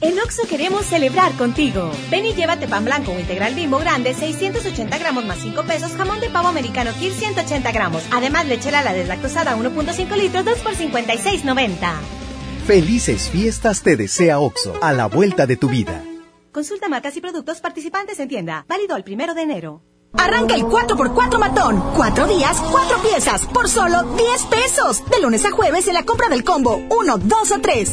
En Oxo queremos celebrar contigo. Ven y llévate pan blanco o integral bimbo grande, 680 gramos más 5 pesos, jamón de pavo americano Kir 180 gramos. Además, leche la deslactosada 1.5 litros, 2 por 56.90. Felices fiestas te desea OXO, a la vuelta de tu vida. Consulta marcas y productos participantes en tienda. Válido el primero de enero. Arranca el 4x4 matón. Cuatro días, cuatro piezas, por solo 10 pesos. De lunes a jueves en la compra del combo 1, 2 o 3.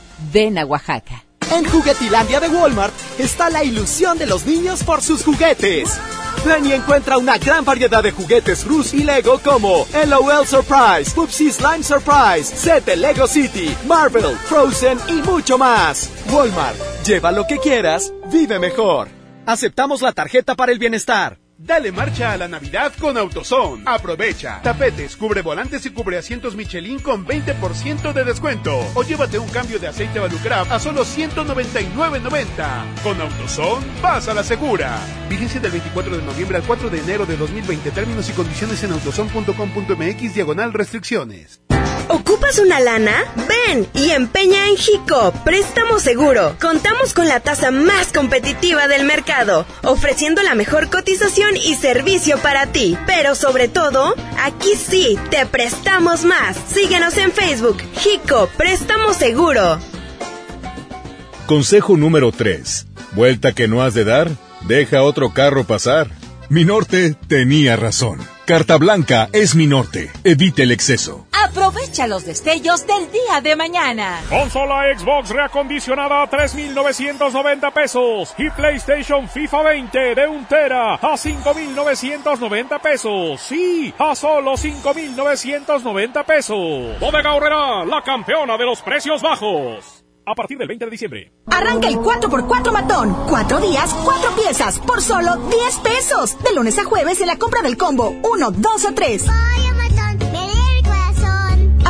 Ven a Oaxaca. En Juguetilandia de Walmart está la ilusión de los niños por sus juguetes. Ven y encuentra una gran variedad de juguetes Rus y Lego como LOL Surprise, Pupsi Slime Surprise, Set de Lego City, Marvel, Frozen y mucho más. Walmart, lleva lo que quieras, vive mejor. Aceptamos la tarjeta para el bienestar. Dale marcha a la Navidad con AutoZone. Aprovecha. Tapetes, cubre volantes y cubre asientos Michelin con 20% de descuento. O llévate un cambio de aceite Valucraft a solo 199.90. Con AutoZone, vas a la segura. Vigencia del 24 de noviembre al 4 de enero de 2020. Términos y condiciones en autozone.com.mx diagonal restricciones. ¿Ocupas una lana? Ven y empeña en Jico, préstamo seguro. Contamos con la tasa más competitiva del mercado, ofreciendo la mejor cotización y servicio para ti. Pero sobre todo, aquí sí, te prestamos más. Síguenos en Facebook, Jico, préstamo seguro. Consejo número 3. Vuelta que no has de dar, deja otro carro pasar. Mi norte tenía razón. Carta Blanca es mi norte. Evite el exceso. Aprovecha los destellos del día de mañana. Consola Xbox reacondicionada a 3,990 pesos. Y PlayStation FIFA 20 de un tera a 5,990 pesos. Sí, a solo 5,990 pesos. Bodega Horrera, la campeona de los precios bajos a partir del 20 de diciembre. Arranca el 4x4 matón. Cuatro días, cuatro piezas, por solo 10 pesos. De lunes a jueves en la compra del combo 1, 2 o 3.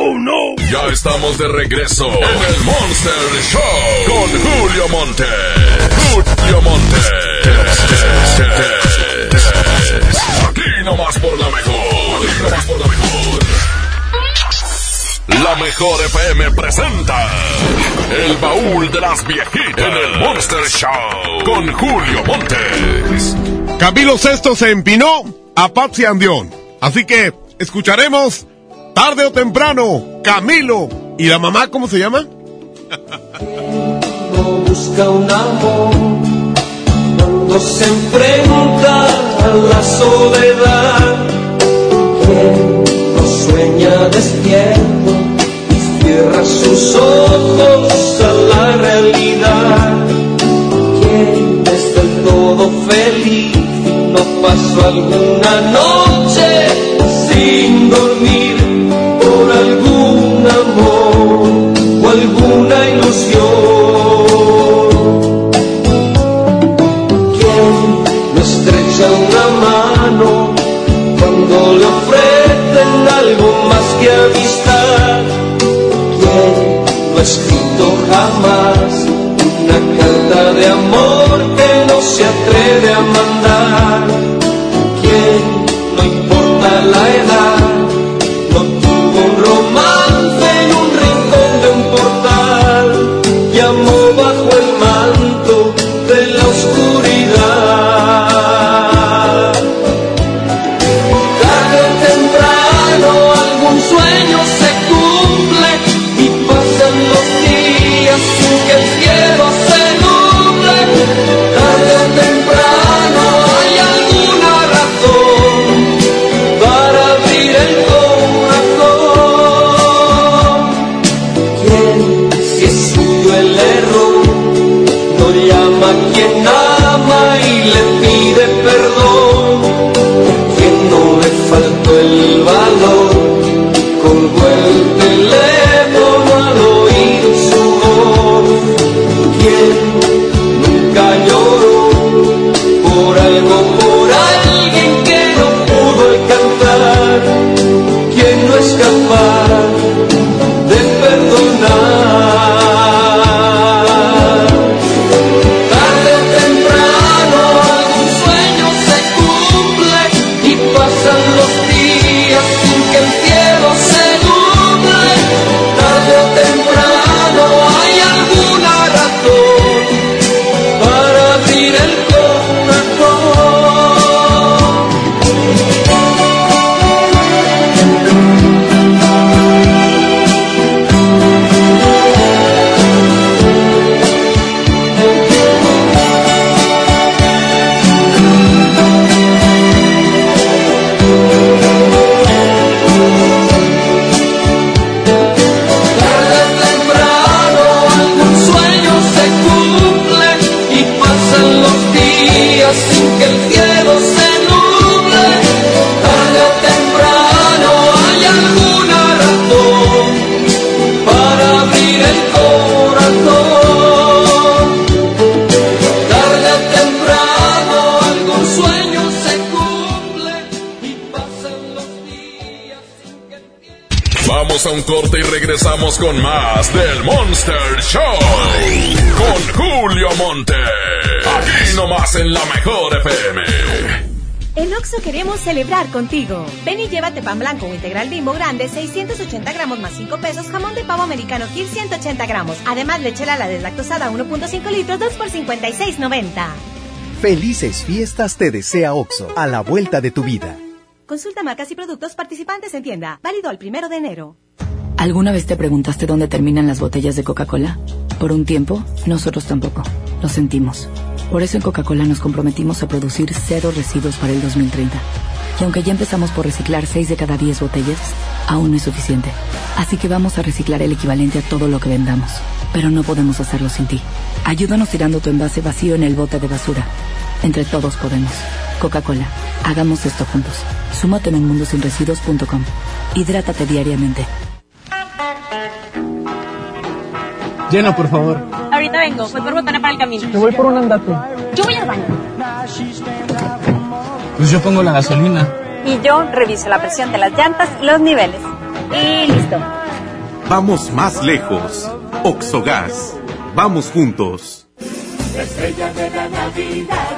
¡Oh, no! Ya estamos de regreso en el Monster Show con Julio Monte. Julio Monte. Aquí nomás por la mejor. Aquí nomás por la mejor. La mejor FM presenta El baúl de las viejitas en el Monster Show con Julio Montes. Camilo Sesto se empinó a Patsy Andión. Así que escucharemos tarde o temprano Camilo y la mamá, ¿cómo se llama? No busca un amor cuando se enfrenta a la soledad. Quien no sueña despierto y cierra sus ojos a la realidad. Quien es del todo feliz no pasó alguna noche sin dormir algún amor o alguna ilusión. ¿Quién no estrecha una mano cuando le ofrecen algo más que amistad? ¿Quién no ha escrito jamás una carta de amor que no se atreve a mandar? Celebrar contigo. Ven y llévate pan blanco o integral bimbo grande, 680 gramos más 5 pesos, jamón de pavo americano Kir 180 gramos. Además, lechera la deslactosada 1.5 litros, 2 por 56.90. Felices fiestas te desea Oxo, a la vuelta de tu vida. Consulta marcas y productos participantes en tienda. Válido el primero de enero. ¿Alguna vez te preguntaste dónde terminan las botellas de Coca-Cola? Por un tiempo, nosotros tampoco. Lo sentimos. Por eso en Coca-Cola nos comprometimos a producir cero residuos para el 2030. Y aunque ya empezamos por reciclar 6 de cada 10 botellas, aún no es suficiente. Así que vamos a reciclar el equivalente a todo lo que vendamos. Pero no podemos hacerlo sin ti. Ayúdanos tirando tu envase vacío en el bote de basura. Entre todos podemos. Coca-Cola, hagamos esto juntos. Súmate en mundosinresiduos.com. Hidrátate diariamente. Llena, por favor. Ahorita vengo, voy por botana para el camino. Yo voy por un andate. Yo voy al baño. Pues yo pongo la gasolina. Y yo reviso la presión de las llantas y los niveles. Y listo. Vamos más lejos. Oxogas. Vamos juntos. La estrella de la Navidad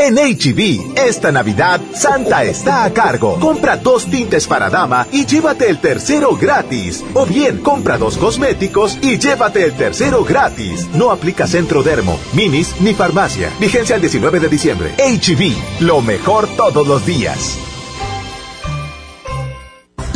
En HB, esta Navidad, Santa está a cargo. Compra dos tintes para dama y llévate el tercero gratis. O bien, compra dos cosméticos y llévate el tercero gratis. No aplica Centro Dermo, Minis ni farmacia. Vigencia el 19 de diciembre. HB, lo mejor todos los días.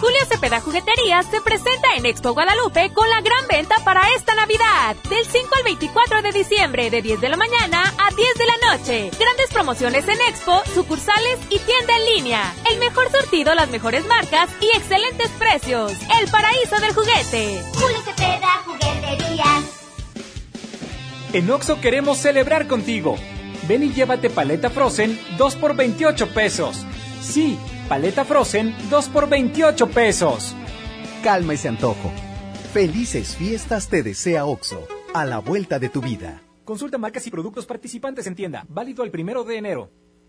Julio Cepeda Jugueterías se presenta en Expo Guadalupe con la gran venta para esta Navidad. Del 5 al 24 de diciembre, de 10 de la mañana a 10 de la noche. Grandes promociones en Expo, sucursales y tienda en línea. El mejor surtido, las mejores marcas y excelentes precios. El paraíso del juguete. Julio Cepeda Jugueterías. En Oxo queremos celebrar contigo. Ven y llévate paleta Frozen 2 por 28 pesos. Sí, paleta Frozen 2 por 28 pesos. Calma ese antojo. Felices fiestas te desea Oxo, a la vuelta de tu vida. Consulta marcas y productos participantes en tienda. Válido el primero de enero.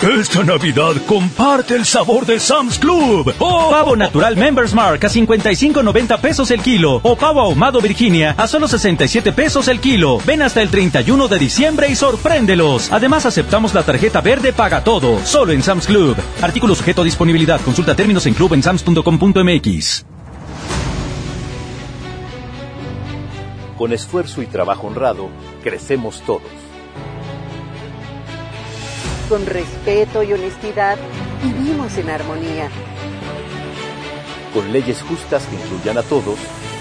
Esta Navidad comparte el sabor de Sam's Club. Oh. Pavo natural Members Mark a 55.90 pesos el kilo. O pavo ahumado Virginia a solo 67 pesos el kilo. Ven hasta el 31 de diciembre y sorpréndelos. Además aceptamos la tarjeta verde Paga Todo. Solo en Sam's Club. Artículo sujeto a disponibilidad. Consulta términos en club en sams.com.mx. Con esfuerzo y trabajo honrado, crecemos todos. Con respeto y honestidad, vivimos en armonía. Con leyes justas que incluyan a todos,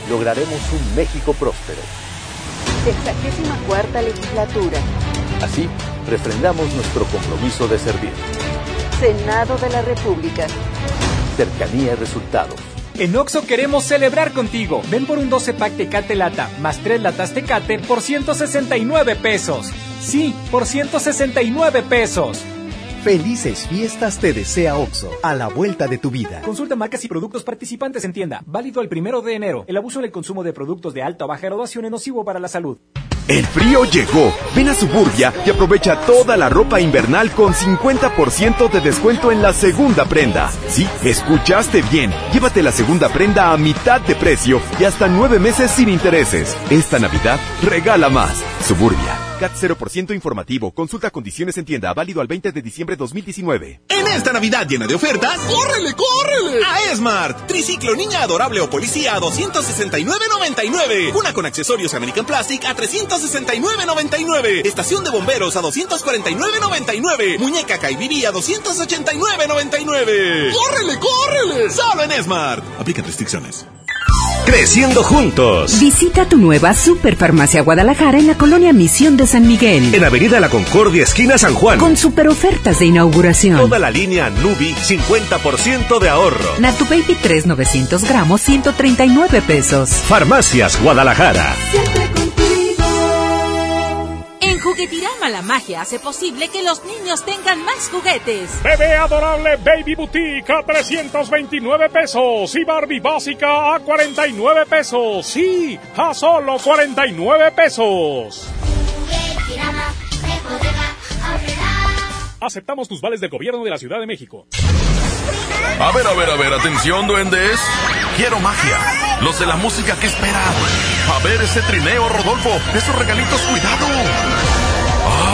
lograremos un México próspero. Sexagésima cuarta legislatura. Así, refrendamos nuestro compromiso de servir. Senado de la República. Cercanía y resultados. En Oxo queremos celebrar contigo. Ven por un 12 pack Tecate Lata más 3 latas Tecate por 169 pesos. Sí, por 169 pesos. Felices fiestas te desea OXO, a la vuelta de tu vida. Consulta marcas y productos participantes en tienda. Válido el primero de enero. El abuso en el consumo de productos de alta o baja graduación es nocivo para la salud. El frío llegó. Ven a Suburbia y aprovecha toda la ropa invernal con 50% de descuento en la segunda prenda. Sí, escuchaste bien. Llévate la segunda prenda a mitad de precio y hasta nueve meses sin intereses. Esta Navidad, regala más. Suburbia. CAT 0% informativo. Consulta condiciones en tienda. Válido al 20 de diciembre 2019. En esta Navidad llena de ofertas, ¡córrele, córrele! A Esmart. Triciclo niña adorable o policía a 269.99. Una con accesorios American Plastic a 369.99. Estación de bomberos a 249.99. Muñeca Kaibibi a 289.99. ¡Córrele, córrele! Solo en Esmart. Aplica restricciones. Creciendo juntos. Visita tu nueva Superfarmacia Guadalajara en la colonia Misión de San Miguel. En Avenida La Concordia, esquina San Juan. Con super ofertas de inauguración. Toda la línea Nubi, 50% de ahorro. Natu Baby 3 900 gramos, 139 pesos. Farmacias Guadalajara. Juguetirama la magia hace posible que los niños tengan más juguetes. Bebé adorable Baby Boutique a 329 pesos y Barbie básica a 49 pesos. Sí, a solo 49 pesos. Aceptamos tus vales del gobierno de la Ciudad de México. A ver, a ver, a ver, atención, duendes. Quiero magia. Los de la música que esperan. A ver ese trineo, Rodolfo. Esos regalitos, cuidado.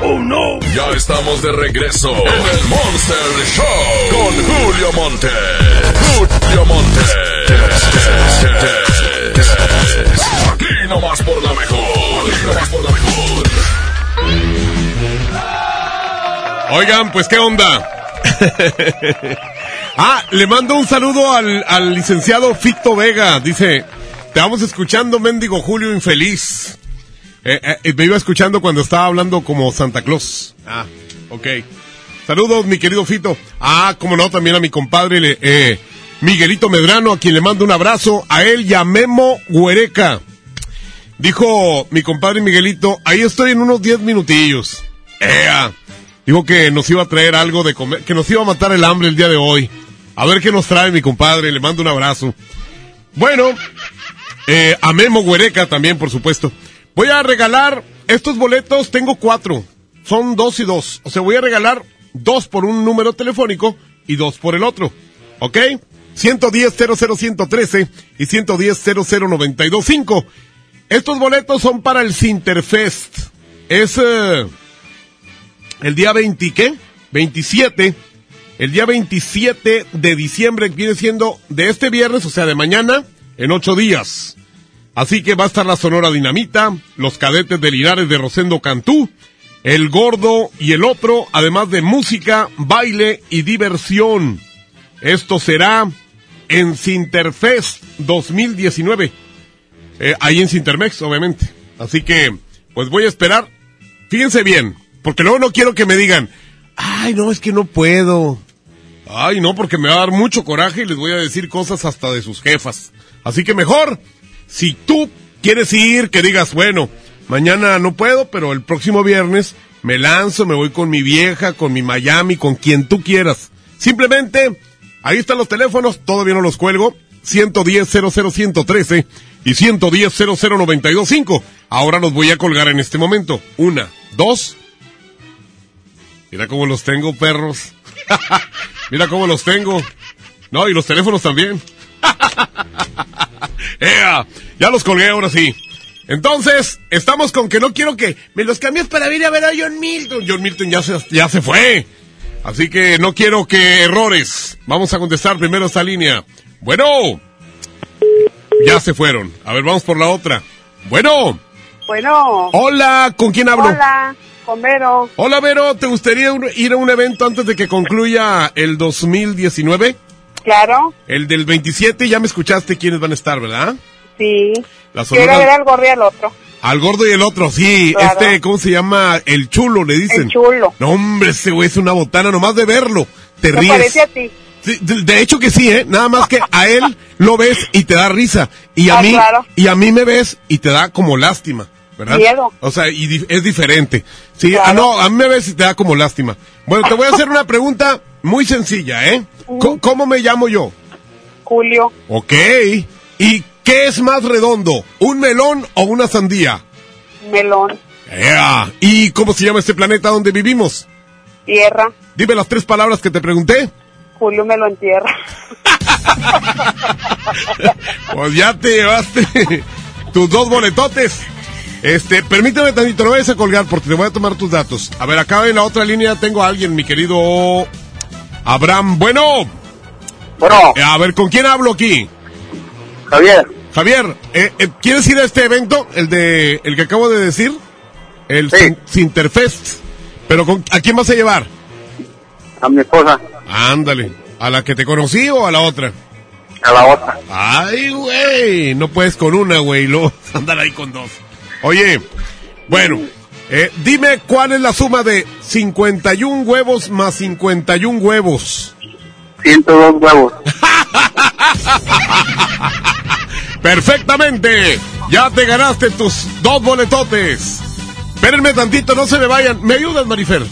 ¡Oh, no! Ya estamos de regreso en el Monster Show con Julio Monte. Julio Monte. Aquí nomás por la mejor. Aquí nomás por la mejor. Oigan, pues qué onda. ah, le mando un saludo al, al licenciado Fito Vega. Dice, te vamos escuchando, mendigo Julio infeliz. Eh, eh, me iba escuchando cuando estaba hablando como Santa Claus. Ah, ok. Saludos, mi querido Fito. Ah, como no, también a mi compadre le- eh, Miguelito Medrano, a quien le mando un abrazo. A él y a Memo Huereca. Dijo mi compadre Miguelito, ahí estoy en unos 10 minutillos. ¡Ea! Dijo que nos iba a traer algo de comer, que nos iba a matar el hambre el día de hoy. A ver qué nos trae mi compadre, le mando un abrazo. Bueno, eh, a Memo Huereca también, por supuesto. Voy a regalar estos boletos, tengo cuatro. Son dos y dos. O sea, voy a regalar dos por un número telefónico y dos por el otro. ¿Ok? 110 00113 y 110 00925. Estos boletos son para el Sinterfest. Es eh, el día 20, ¿qué? 27. El día 27 de diciembre viene siendo de este viernes, o sea, de mañana, en ocho días. Así que va a estar la Sonora Dinamita, los cadetes de Linares de Rosendo Cantú, el Gordo y el otro, además de música, baile y diversión. Esto será en Sinterfest 2019. Eh, ahí en Sintermex, obviamente. Así que, pues voy a esperar. Fíjense bien, porque luego no quiero que me digan, ay, no, es que no puedo. Ay, no, porque me va a dar mucho coraje y les voy a decir cosas hasta de sus jefas. Así que mejor, si tú quieres ir, que digas, bueno, mañana no puedo, pero el próximo viernes me lanzo, me voy con mi vieja, con mi Miami, con quien tú quieras. Simplemente, ahí están los teléfonos, todavía no los cuelgo. 110 00113 y 110 00925. Ahora los voy a colgar en este momento. Una, dos. Mira cómo los tengo, perros. Mira cómo los tengo. No, y los teléfonos también. ¡Ea! Ya los colgué ahora sí. Entonces, estamos con que no quiero que me los cambies para ir a ver a John Milton. John Milton ya se, ya se fue. Así que no quiero que errores. Vamos a contestar primero esta línea. Bueno. Ya se fueron. A ver, vamos por la otra. Bueno. Bueno. Hola, ¿con quién hablo? Hola, con Vero. Hola, Vero. ¿Te gustaría ir a un evento antes de que concluya el 2019? Claro, El del 27 ya me escuchaste quiénes van a estar, ¿verdad? sí. La Quiero ver al gordo y al otro. Al gordo y el otro, sí. Claro. Este, ¿cómo se llama? El chulo, le dicen. El chulo. No, hombre, ese güey es una botana, nomás de verlo. Te Me ríes. parece a ti. Sí, de, de hecho que sí, ¿eh? Nada más que a él lo ves y te da risa. Y a Ah, mí, claro. y a mí me ves y te da como lástima, ¿verdad? Miedo. O sea, y di- es diferente. Sí, Claro. ah, no, a mí me ves y te da como lástima. Bueno, te voy a hacer una pregunta muy sencilla, ¿eh? ¿Cómo me llamo yo? Julio, Ok. ¿Y qué es más redondo? ¿Un melón o una sandía? melón. ¿Y cómo se llama este planeta donde vivimos? tierra. Dime las tres palabras que te pregunté. Julio me lo entierra. Pues ya te llevaste tus dos boletotes. Este, permíteme tantito, no vayas a colgar porque te voy a tomar tus datos. A ver, acá en la otra línea tengo a alguien, mi querido Abraham. Bueno. Bueno. Eh, a ver, ¿con quién hablo aquí? Javier. Javier, eh, eh, ¿quieres ir a este evento? El de, el que acabo de decir. El Sin- Sinterfest. Pero con, ¿a quién vas a llevar? A mi esposa. Ándale. ¿A la que te conocí o a la otra? A la otra. Ay, güey, no puedes con una, güey, luego andar ahí con dos. Oye, bueno, eh, dime cuál es la suma de 51 huevos más 51 huevos. 102 huevos. Perfectamente, ya te ganaste tus dos boletotes. Espérenme tantito, no se me vayan. ¿Me ayudas, Marifer?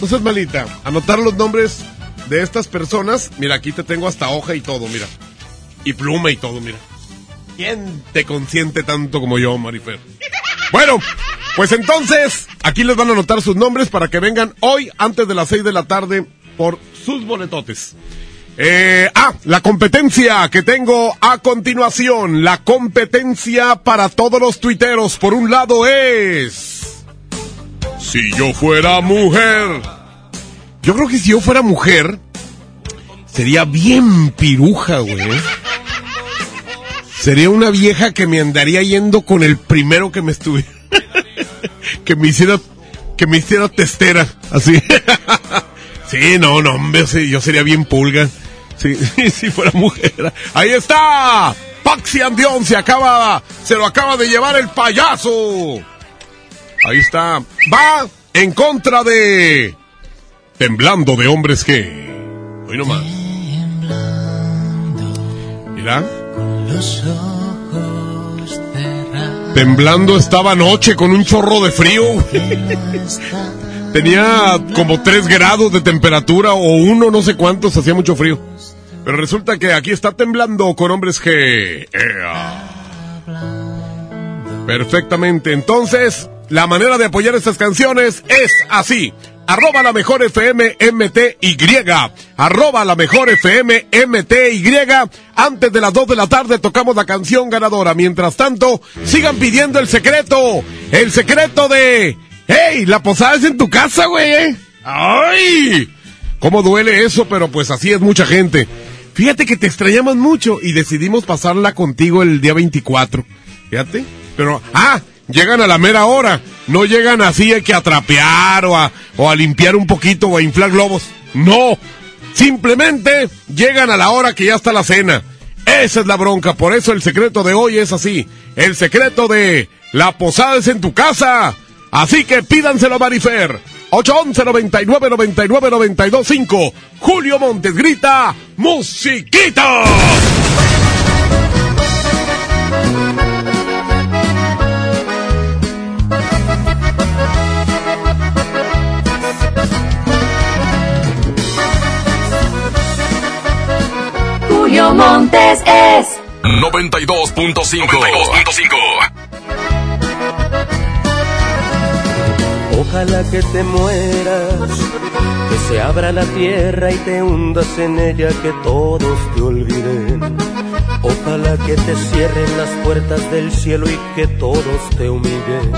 No seas malita. Anotar los nombres de estas personas. Mira, aquí te tengo hasta hoja y todo, mira. Y pluma y todo, mira. ¿Quién te consiente tanto como yo, Marifer? Bueno, pues entonces, aquí les van a anotar sus nombres para que vengan hoy antes de las 6 de la tarde por sus boletotes. Eh, ah, la competencia que tengo a continuación. La competencia para todos los tuiteros. Por un lado es... Si yo fuera mujer. Yo creo que si yo fuera mujer, sería bien piruja, güey. Sería una vieja que me andaría yendo con el primero que me estuviera. que me hiciera. Que me hiciera testera. Así. sí, no, no, hombre, sí, yo sería bien pulga. Sí, si fuera mujer. Ahí está. Paxi Andión se acaba. Se lo acaba de llevar el payaso. Ahí está. Va en contra de. Temblando de hombres que. Hoy nomás. Mira. Temblando estaba anoche con un chorro de frío. Tenía como 3 grados de temperatura o uno, no sé cuántos, hacía mucho frío. Pero resulta que aquí está temblando con hombres que... Perfectamente. Entonces, la manera de apoyar estas canciones es así. Arroba la mejor FM MTY. Arroba la mejor FM MTY. Antes de las 2 de la tarde tocamos la canción ganadora. Mientras tanto, sigan pidiendo el secreto. El secreto de... ¡Hey! La posada es en tu casa, güey. ¡Ay! ¿Cómo duele eso? Pero pues así es mucha gente. Fíjate que te extrañamos mucho y decidimos pasarla contigo el día 24. Fíjate. Pero, ah, llegan a la mera hora. No llegan así que a trapear o a, o a limpiar un poquito o a inflar globos. No. Simplemente llegan a la hora que ya está la cena. Esa es la bronca. Por eso el secreto de hoy es así. El secreto de la posada es en tu casa. Así que pídanselo a Marifer. 811 99 99 92 5. Julio Montes grita ¡Musiquita! Montes es 92.5. 92.5. Ojalá que te mueras, que se abra la tierra y te hundas en ella, que todos te olviden. Ojalá que te cierren las puertas del cielo y que todos te humillen.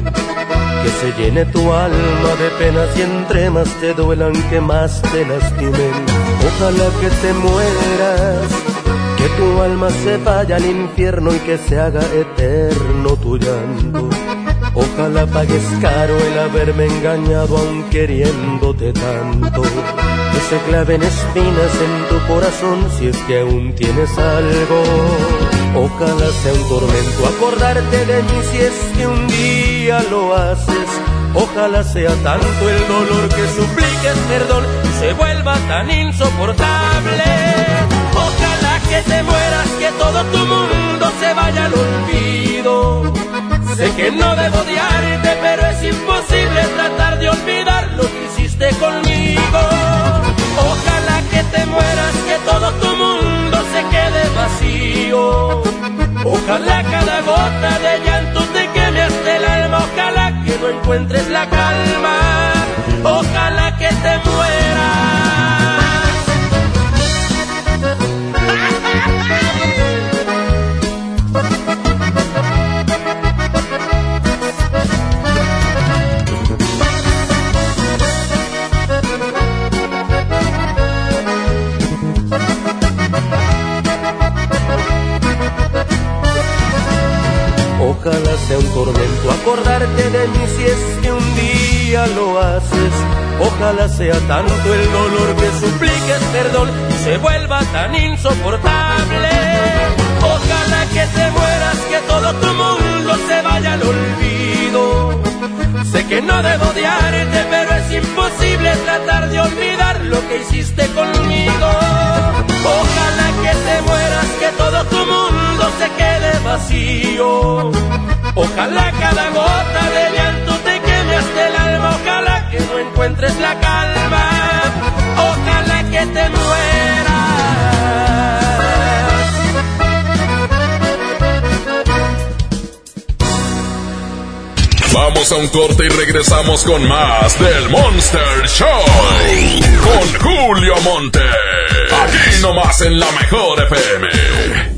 Que se llene tu alma de penas y entre más te duelan, que más te lastimen. Ojalá que te mueras, tu alma se vaya al infierno y que se haga eterno tu llanto. Ojalá pagues caro el haberme engañado aun queriéndote tanto. que se claven espinas en tu corazón si es que aún tienes algo. Ojalá sea un tormento acordarte de mí si es que un día lo haces. Ojalá sea tanto el dolor que supliques perdón y se vuelva tan insoportable. Que te mueras, que todo tu mundo se vaya al olvido. Sé que no debo odiarte, pero es imposible tratar de olvidar lo que hiciste conmigo. Ojalá que te mueras, que todo tu mundo se quede vacío. Ojalá cada gota de llanto te queme hasta el alma. Ojalá que no encuentres la calma. Ojalá que te Ojalá sea un tormento acordarte de mí si es que un día lo haces. Ojalá sea tanto el dolor que supliques perdón y se vuelva tan insoportable. Ojalá que te mueras, que todo tu mundo se vaya al olvido. Sé que no debo odiarte, pero es imposible tratar de olvidar lo que hiciste conmigo. Ojalá que te mueras, que todo tu mundo se quede vacío. Ojalá cada gota de llanto te queme hasta el alma. Ojalá que no encuentres la calma. Ojalá que te mueras. Vamos a un corte y regresamos con más del Monster Show. Con Julio Monte. Aquí nomás en la mejor FM.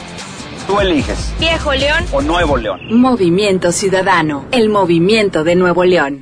Tú eliges. Viejo León o Nuevo León. Movimiento Ciudadano, el movimiento de Nuevo León.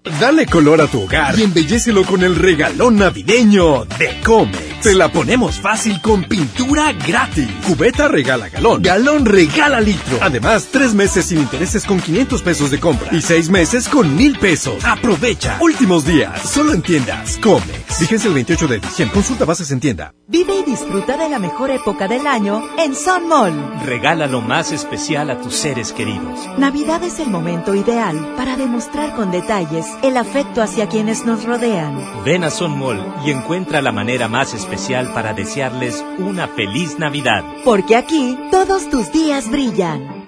Dale color a tu hogar y embellecelo con el regalón navideño de Comex. Te la ponemos fácil con pintura gratis. Cubeta regala galón. Galón regala litro. Además, tres meses sin intereses con 500 pesos de compra. Y seis meses con mil pesos. Aprovecha. Últimos días. Solo en tiendas. Comex. Vigencia el 28 de diciembre. Consulta bases en tienda. Vive y disfruta de la mejor época del año en Sun Mall. Regala lo más especial a tus seres queridos. Navidad es el momento ideal para demostrar con detalles el afecto hacia quienes nos rodean. Ven a Son Mall y encuentra la manera más especial para desearles una feliz Navidad. Porque aquí todos tus días brillan.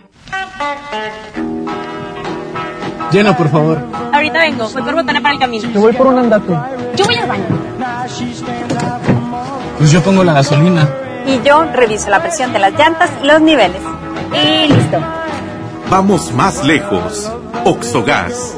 Llena, por favor. Ahorita vengo, voy por botana para el camino. Yo voy por un andate. Yo voy al baño. Pues yo pongo la gasolina. Y yo reviso la presión de las llantas y los niveles. Y listo. Vamos más lejos. Oxogas.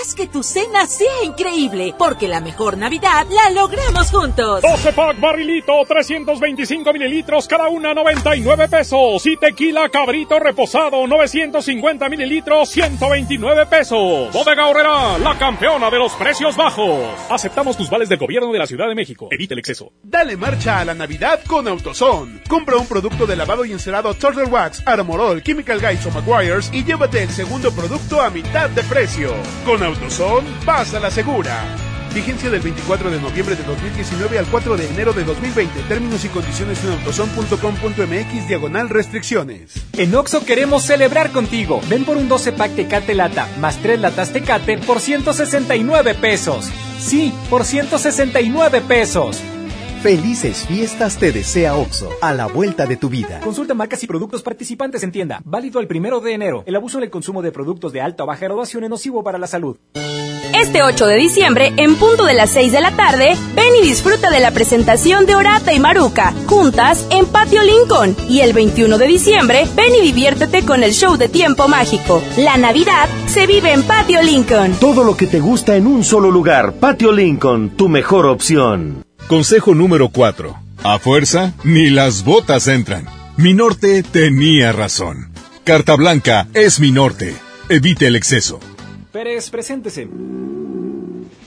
Haz que tu cena sea increíble, porque la mejor Navidad la logramos juntos. 12 pack barrilito, 325 mililitros, cada una 99 pesos. Y tequila cabrito reposado, 950 mililitros, 129 pesos. Bodega Horrera, la campeona de los precios bajos. Aceptamos tus vales del gobierno de la Ciudad de México. Evite el exceso. Dale marcha a la Navidad con AutoZone. Compra un producto de lavado y encerado Turtle Wax, Armorol, Chemical Guys o McGuire's y llévate el segundo producto a mitad de precio. Con AutoZone, vas a la segura. Vigencia del 24 de noviembre de 2019 al 4 de enero de 2020. Términos y condiciones en autoson.com.mx diagonal restricciones. En Oxo queremos celebrar contigo. Ven por un 12 pack Tecate Lata más 3 latas Tecate por 169 pesos. Sí, por 169 pesos. Felices fiestas te desea OXO, a la vuelta de tu vida. Consulta marcas y productos participantes en tienda. Válido el primero de enero. El abuso en el consumo de productos de alta o baja graduación es nocivo para la salud. Este 8 de diciembre, en punto de las 6 de la tarde, ven y disfruta de la presentación de Orata y Maruca, juntas en Patio Lincoln. Y el 21 de diciembre, ven y diviértete con el show de tiempo mágico. La Navidad se vive en Patio Lincoln. Todo lo que te gusta en un solo lugar. Patio Lincoln, tu mejor opción. Consejo número 4. A fuerza, ni las botas entran. Mi norte tenía razón. Carta blanca es mi norte. Evite el exceso. Pérez, preséntese.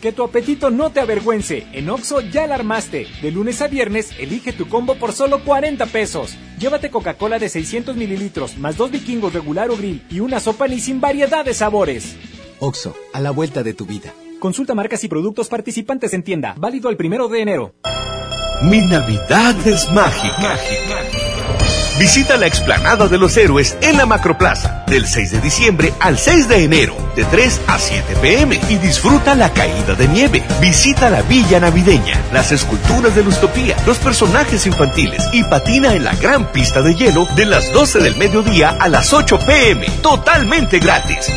Que tu apetito no te avergüence. En Oxo ya la armaste. De lunes a viernes, elige tu combo por solo 40 pesos. Llévate Coca-Cola de 600 mililitros, más dos vikingos regular o grill y una sopa ni sin variedad de sabores. OXO, a la vuelta de tu vida. Consulta marcas y productos participantes en tienda. Válido el primero de enero. Mi Navidad es mágica. Visita la explanada de los héroes en la Macroplaza del 6 de diciembre al 6 de enero, de 3 a 7 pm y disfruta la caída de nieve. Visita la villa navideña, las esculturas de Lustopía, los personajes infantiles y patina en la gran pista de hielo de las 12 del mediodía a las 8 pm, totalmente gratis.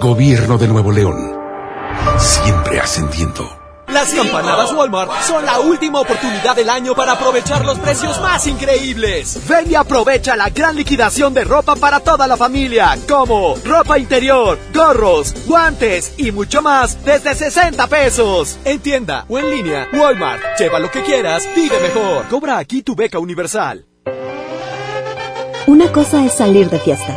Gobierno de Nuevo León. Siempre ascendiendo. Las campanadas Walmart son la última oportunidad del año para aprovechar los precios más increíbles. Ven y aprovecha la gran liquidación de ropa para toda la familia, como ropa interior, gorros, guantes y mucho más desde 60 pesos. En tienda o en línea, Walmart. Lleva lo que quieras, vive mejor. Cobra aquí tu beca universal. Una cosa es salir de fiesta.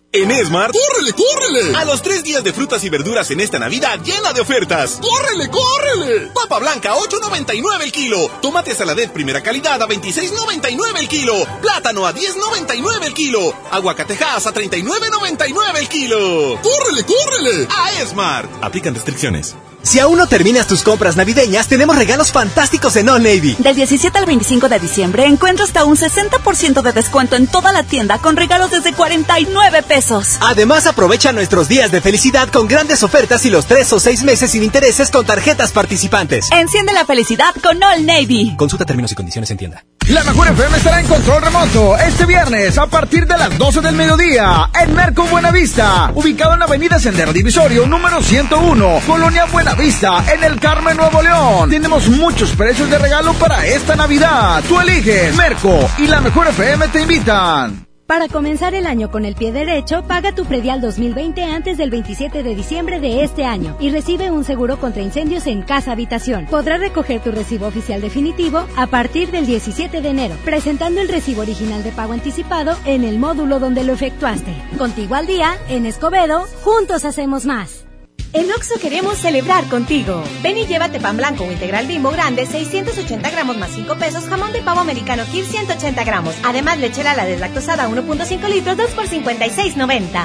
En Esmart, ¡córrele, córrele! A los tres días de frutas y verduras en esta Navidad llena de ofertas. ¡Córrele, córrele! Papa blanca, 8.99 el kilo. Tomate saladet primera calidad a 26.99 el kilo. Plátano a 10.99 el kilo. Aguacatejas a 39.99 el kilo. ¡Córrele, córrele! A Esmart. Aplican restricciones. Si aún no terminas tus compras navideñas, tenemos regalos fantásticos en Old Navy. Del 17 al 25 de diciembre encuentra hasta un 60% de descuento en toda la tienda con regalos desde 49 pesos. Además, aprovecha nuestros días de felicidad con grandes ofertas y los 3 o 6 meses sin intereses con tarjetas participantes. Enciende la felicidad con Old Navy. Consulta términos y condiciones en tienda. La mejor FM estará en control remoto este viernes a partir de las 12 del mediodía en Merco Buenavista, ubicado en la avenida Sendero Divisorio número 101, Colonia Buenavista, en el Carmen Nuevo León. Tenemos muchos precios de regalo para esta Navidad. Tú eliges Merco y la mejor FM te invitan. Para comenzar el año con el pie derecho, paga tu predial 2020 antes del 27 de diciembre de este año y recibe un seguro contra incendios en casa habitación. Podrás recoger tu recibo oficial definitivo a partir del 17 de enero, presentando el recibo original de pago anticipado en el módulo donde lo efectuaste. Contigo al día, en Escobedo, juntos hacemos más. En Oxo queremos celebrar contigo. Ven y llévate pan blanco o integral bimbo grande, 680 gramos más 5 pesos, jamón de pavo americano Kir 180 gramos. Además, lechera la deslactosada 1.5 litros, 2 por 56.90.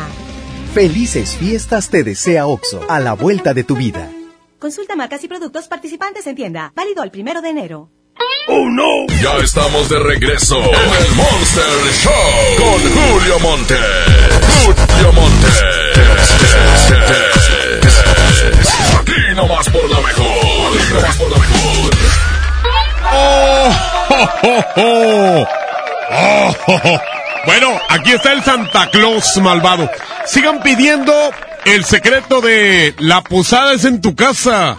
Felices fiestas te desea OXO, a la vuelta de tu vida. Consulta marcas y productos participantes en tienda. Válido al primero de enero. ¡Oh, no! Ya estamos de regreso en el Monster Show con Julio Monte. Julio Monte. Aquí nomás por la mejor. Aquí nomás por la mejor. ¡Oh! ¡Oh, oh, oh! Bueno, aquí está el Santa Claus malvado. Sigan pidiendo el secreto de la posada es en tu casa.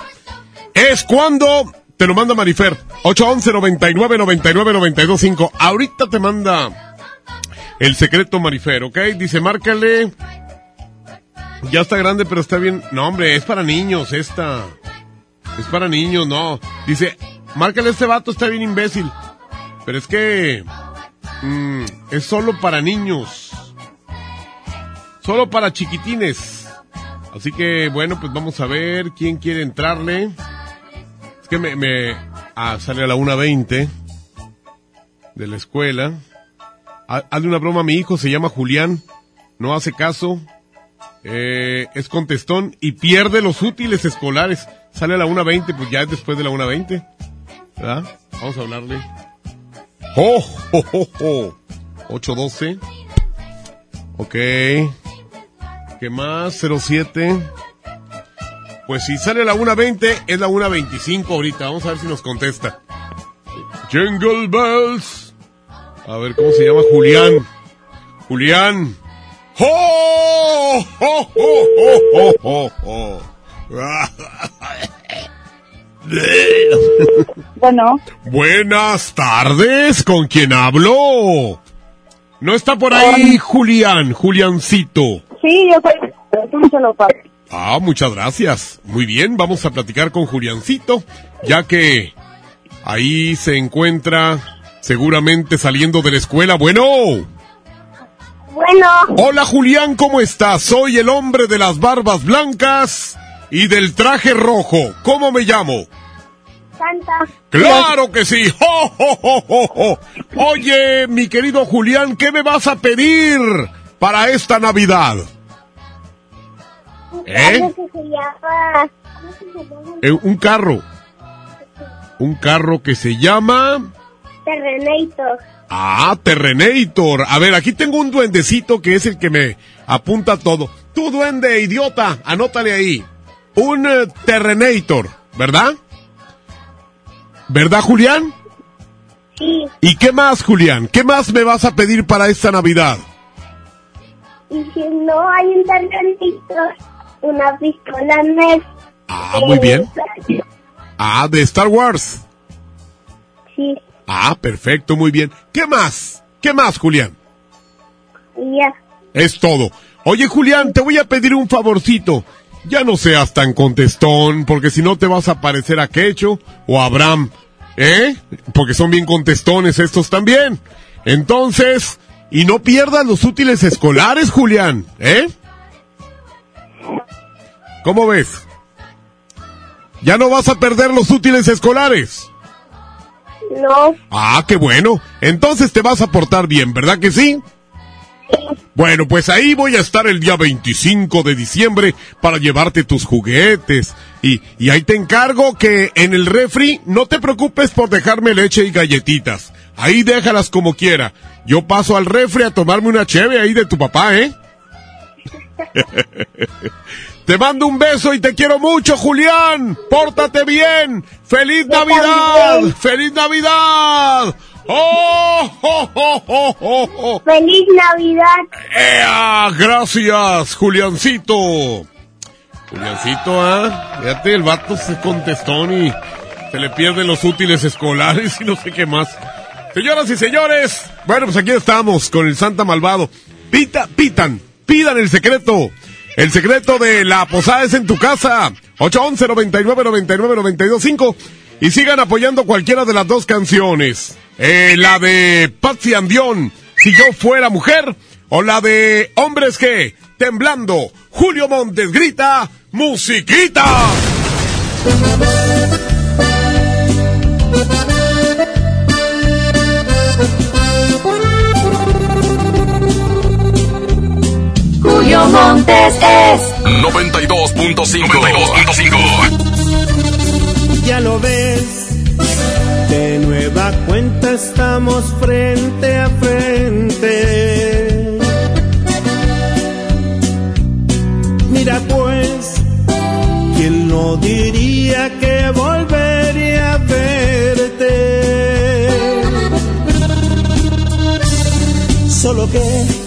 Es cuando te lo manda Marifer. 811 99 99 925. Ahorita te manda el secreto Marifer, ¿ok? Dice, márcale. Ya está grande, pero está bien. No, hombre, es para niños esta. Es para niños, no. Dice, márcale a este vato, está bien imbécil. Pero es que... mm, es solo para niños. Solo para chiquitines. Así que, bueno, pues vamos a ver quién quiere entrarle. Es que me... me ah, sale a la 1.20 de la escuela. Ha- Hazle una broma a mi hijo, se llama Julián. No hace caso. Eh, es contestón y pierde los útiles escolares. Sale a la 1.20, pues ya es después de la 1.20. ¿Verdad? Vamos a hablarle. ¡Oh, oh, oh, oh! 812. Ok. ¿Qué más? 07. Pues si sale a la 1.20, es la 1.25 ahorita. Vamos a ver si nos contesta. Jingle Bells. A ver, ¿cómo se llama? Julián. Julián. ¡Oh! Bueno, Buenas tardes, ¿con quién hablo? No está por ahí Julián, Juliancito. sí, yo soy. Ah, muchas gracias. Muy bien, vamos a platicar con Juliancito, ya que ahí se encuentra seguramente saliendo de la escuela. Bueno. Bueno. Hola Julián, ¿cómo estás? Soy el hombre de las barbas blancas y del traje rojo. ¿Cómo me llamo? Santa. ¡Claro que sí! ¡Jo! Oye, mi querido Julián, ¿qué me vas a pedir para esta Navidad? ¿Eh? Que. ¿Cómo se llama? Eh, un carro. Un carro que se llama... Terrenator. Ah, Terrenator. A ver, aquí tengo un duendecito que es el que me apunta todo. Tú, duende, idiota, anótale ahí. Un eh, Terrenator, ¿verdad? ¿Verdad, Julián? Sí. ¿Y qué más, Julián? ¿Qué más me vas a pedir para esta Navidad? Y si no hay un Terrenator, una pistola NES. Ah, muy bien. Ah, de Star Wars. Sí, Ah, perfecto, muy bien. ¿Qué más? ¿Qué más, Julián? ya. Es todo. Oye, Julián, te voy a pedir un favorcito. Ya no seas tan contestón, porque si no te vas a parecer a Quecho o a Abraham. ¿Eh? Porque son bien contestones estos también. Entonces, y no pierdas los útiles escolares, Julián. ¿Eh? ¿Cómo ves? Ya no vas a perder los útiles escolares. No. Ah, qué bueno. Entonces te vas a portar bien, ¿verdad que sí? Bueno, pues ahí voy a estar el día 25 de diciembre para llevarte tus juguetes. Y, y ahí te encargo que en el refri no te preocupes por dejarme leche y galletitas. Ahí déjalas como quiera. Yo paso al refri a tomarme una cheve ahí de tu papá, ¿eh? te mando un beso y te quiero mucho, Julián. Pórtate bien. ¡Feliz Navidad! ¡Feliz Navidad! ¡Oh! oh, oh, oh, oh, oh! ¡Feliz Navidad! ¡Ea! Gracias, Juliancito. Juliancito, ¿ah? Fíjate, el vato se contestó y se le pierden los útiles escolares y no sé qué más. Señoras y señores, bueno, pues aquí estamos con el Santa Malvado. Pita, pitan, pidan el secreto. El secreto de la posada es en tu casa. 811 99 99 925 y sigan apoyando cualquiera de las dos canciones. Eh, la de Patsy Andión, Si yo fuera mujer, o la de Hombres que, temblando, Julio Montes grita, musiquita. Julio Montes es 92.5. 92.5. Ya lo ves, de nueva cuenta estamos frente a frente. Mira pues, quien no no diría que volvería a verte. Solo que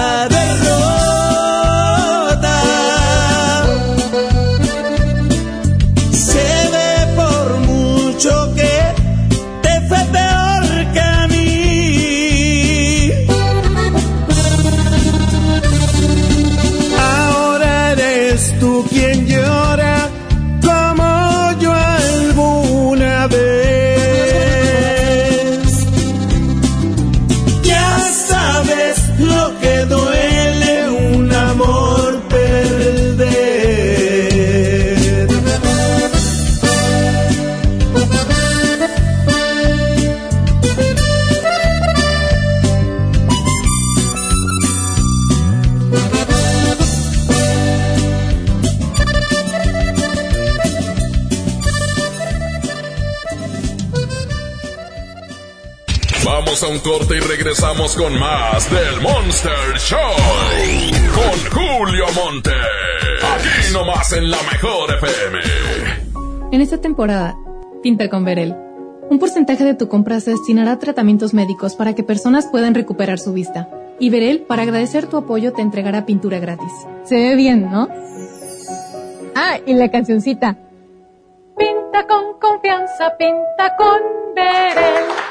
corte y regresamos con más del Monster Show. Con Julio Monte. Aquí nomás en la mejor FM. En esta temporada, pinta con Verel. Un porcentaje de tu compra se destinará a tratamientos médicos para que personas puedan recuperar su vista. Y Verel, para agradecer tu apoyo, te entregará pintura gratis. Se ve bien, ¿no? Ah, y la cancioncita. Pinta con confianza, pinta con Verel.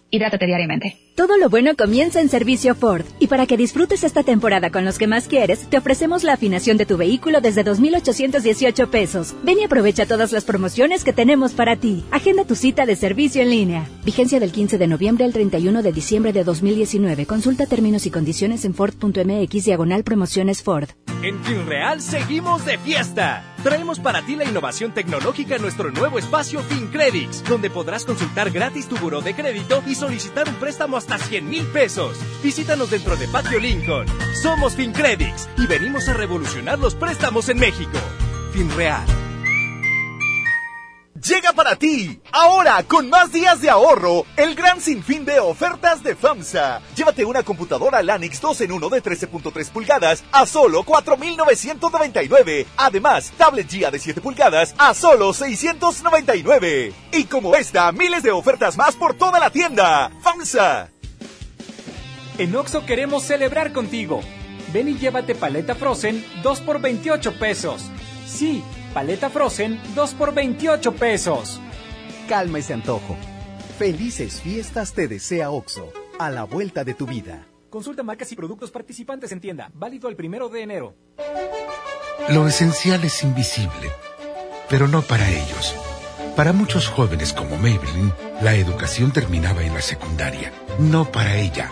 Hidrátate diariamente. Todo lo bueno comienza en servicio Ford. Y para que disfrutes esta temporada con los que más quieres, te ofrecemos la afinación de tu vehículo desde 2,818 pesos. Ven y aprovecha todas las promociones que tenemos para ti. Agenda tu cita de servicio en línea. Vigencia del 15 de noviembre al 31 de diciembre de 2019. Consulta términos y condiciones en Ford.mx diagonal promociones Ford. En FinReal seguimos de fiesta. Traemos para ti la innovación tecnológica en nuestro nuevo espacio FinCredits, donde podrás consultar gratis tu buró de crédito y solicitar un préstamo hasta 100 mil pesos. Visítanos dentro de Patio Lincoln. Somos FinCredits y venimos a revolucionar los préstamos en México. FinReal. Llega para ti, ahora con más días de ahorro, el gran sinfín de ofertas de FAMSA. Llévate una computadora Lanix 2 en 1 de 13.3 pulgadas a solo 4.999. Además, tablet GIA de 7 pulgadas a solo 699. Y como esta, miles de ofertas más por toda la tienda. FAMSA. En Oxo queremos celebrar contigo. Ven y llévate paleta Frozen 2 por 28 pesos. Sí, paleta Frozen 2 por 28 pesos. calma ese antojo. Felices fiestas te desea OXO, a la vuelta de tu vida. Consulta marcas y productos participantes en tienda, válido el primero de enero. Lo esencial es invisible, pero no para ellos. Para muchos jóvenes como Maybelline, la educación terminaba en la secundaria. No para ella.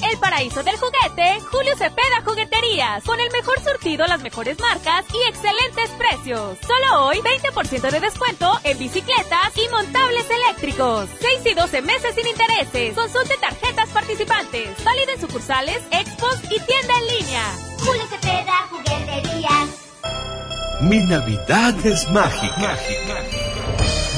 El paraíso del juguete, Julio Cepeda Jugueterías, con el mejor surtido, las mejores marcas y excelentes precios. Solo hoy, 20% de descuento en bicicletas y montables eléctricos. 6 y 12 meses sin intereses. Consulte tarjetas participantes. Válido en sucursales, expos y tienda en línea. Julio Cepeda Jugueterías. Mi Navidad es mágica. mágica.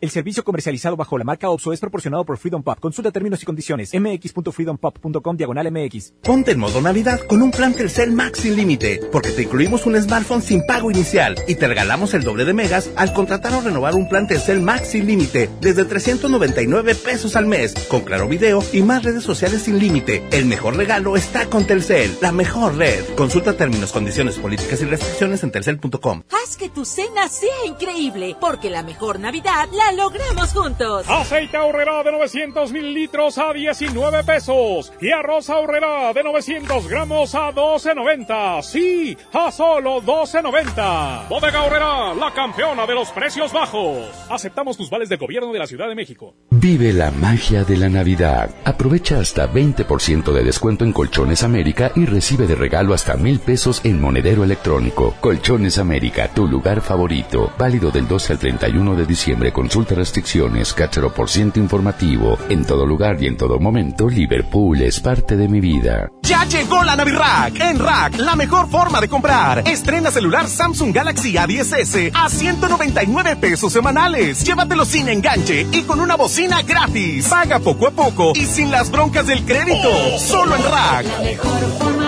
El servicio comercializado bajo la marca OPSO es proporcionado por Freedom Pop. Consulta términos y condiciones. mx.freedompop.com diagonal mx. Ponte en modo Navidad con un plan Telcel Max sin límite, porque te incluimos un smartphone sin pago inicial y te regalamos el doble de megas al contratar o renovar un plan Telcel Max sin límite desde 399 pesos al mes, con claro video y más redes sociales sin límite. El mejor regalo está con Telcel, la mejor red. Consulta términos, condiciones, políticas y restricciones en telcel.com. Haz que tu cena sea increíble, porque la mejor Navidad la logramos juntos. Aceite ahorrera de 900 mililitros a 19 pesos. Y arroz ahorrera de 900 gramos a 12.90. Sí, a solo 12.90. Bodega ahorrera, la campeona de los precios bajos. Aceptamos tus vales del gobierno de la Ciudad de México. Vive la magia de la Navidad. Aprovecha hasta 20% de descuento en Colchones América y recibe de regalo hasta mil pesos en monedero electrónico. Colchones América, tu lugar favorito. Válido del 12 al 31 de diciembre. Consulta restricciones, cachero por ciento informativo. En todo lugar y en todo momento, Liverpool es parte de mi vida. Ya llegó la Navirack. En Rack, la mejor forma de comprar. Estrena celular Samsung Galaxy A10S a 199 pesos semanales. Llévatelo sin enganche y con una bocina gratis. Paga poco a poco y sin las broncas del crédito. Solo en Rack. La mejor forma de comprar.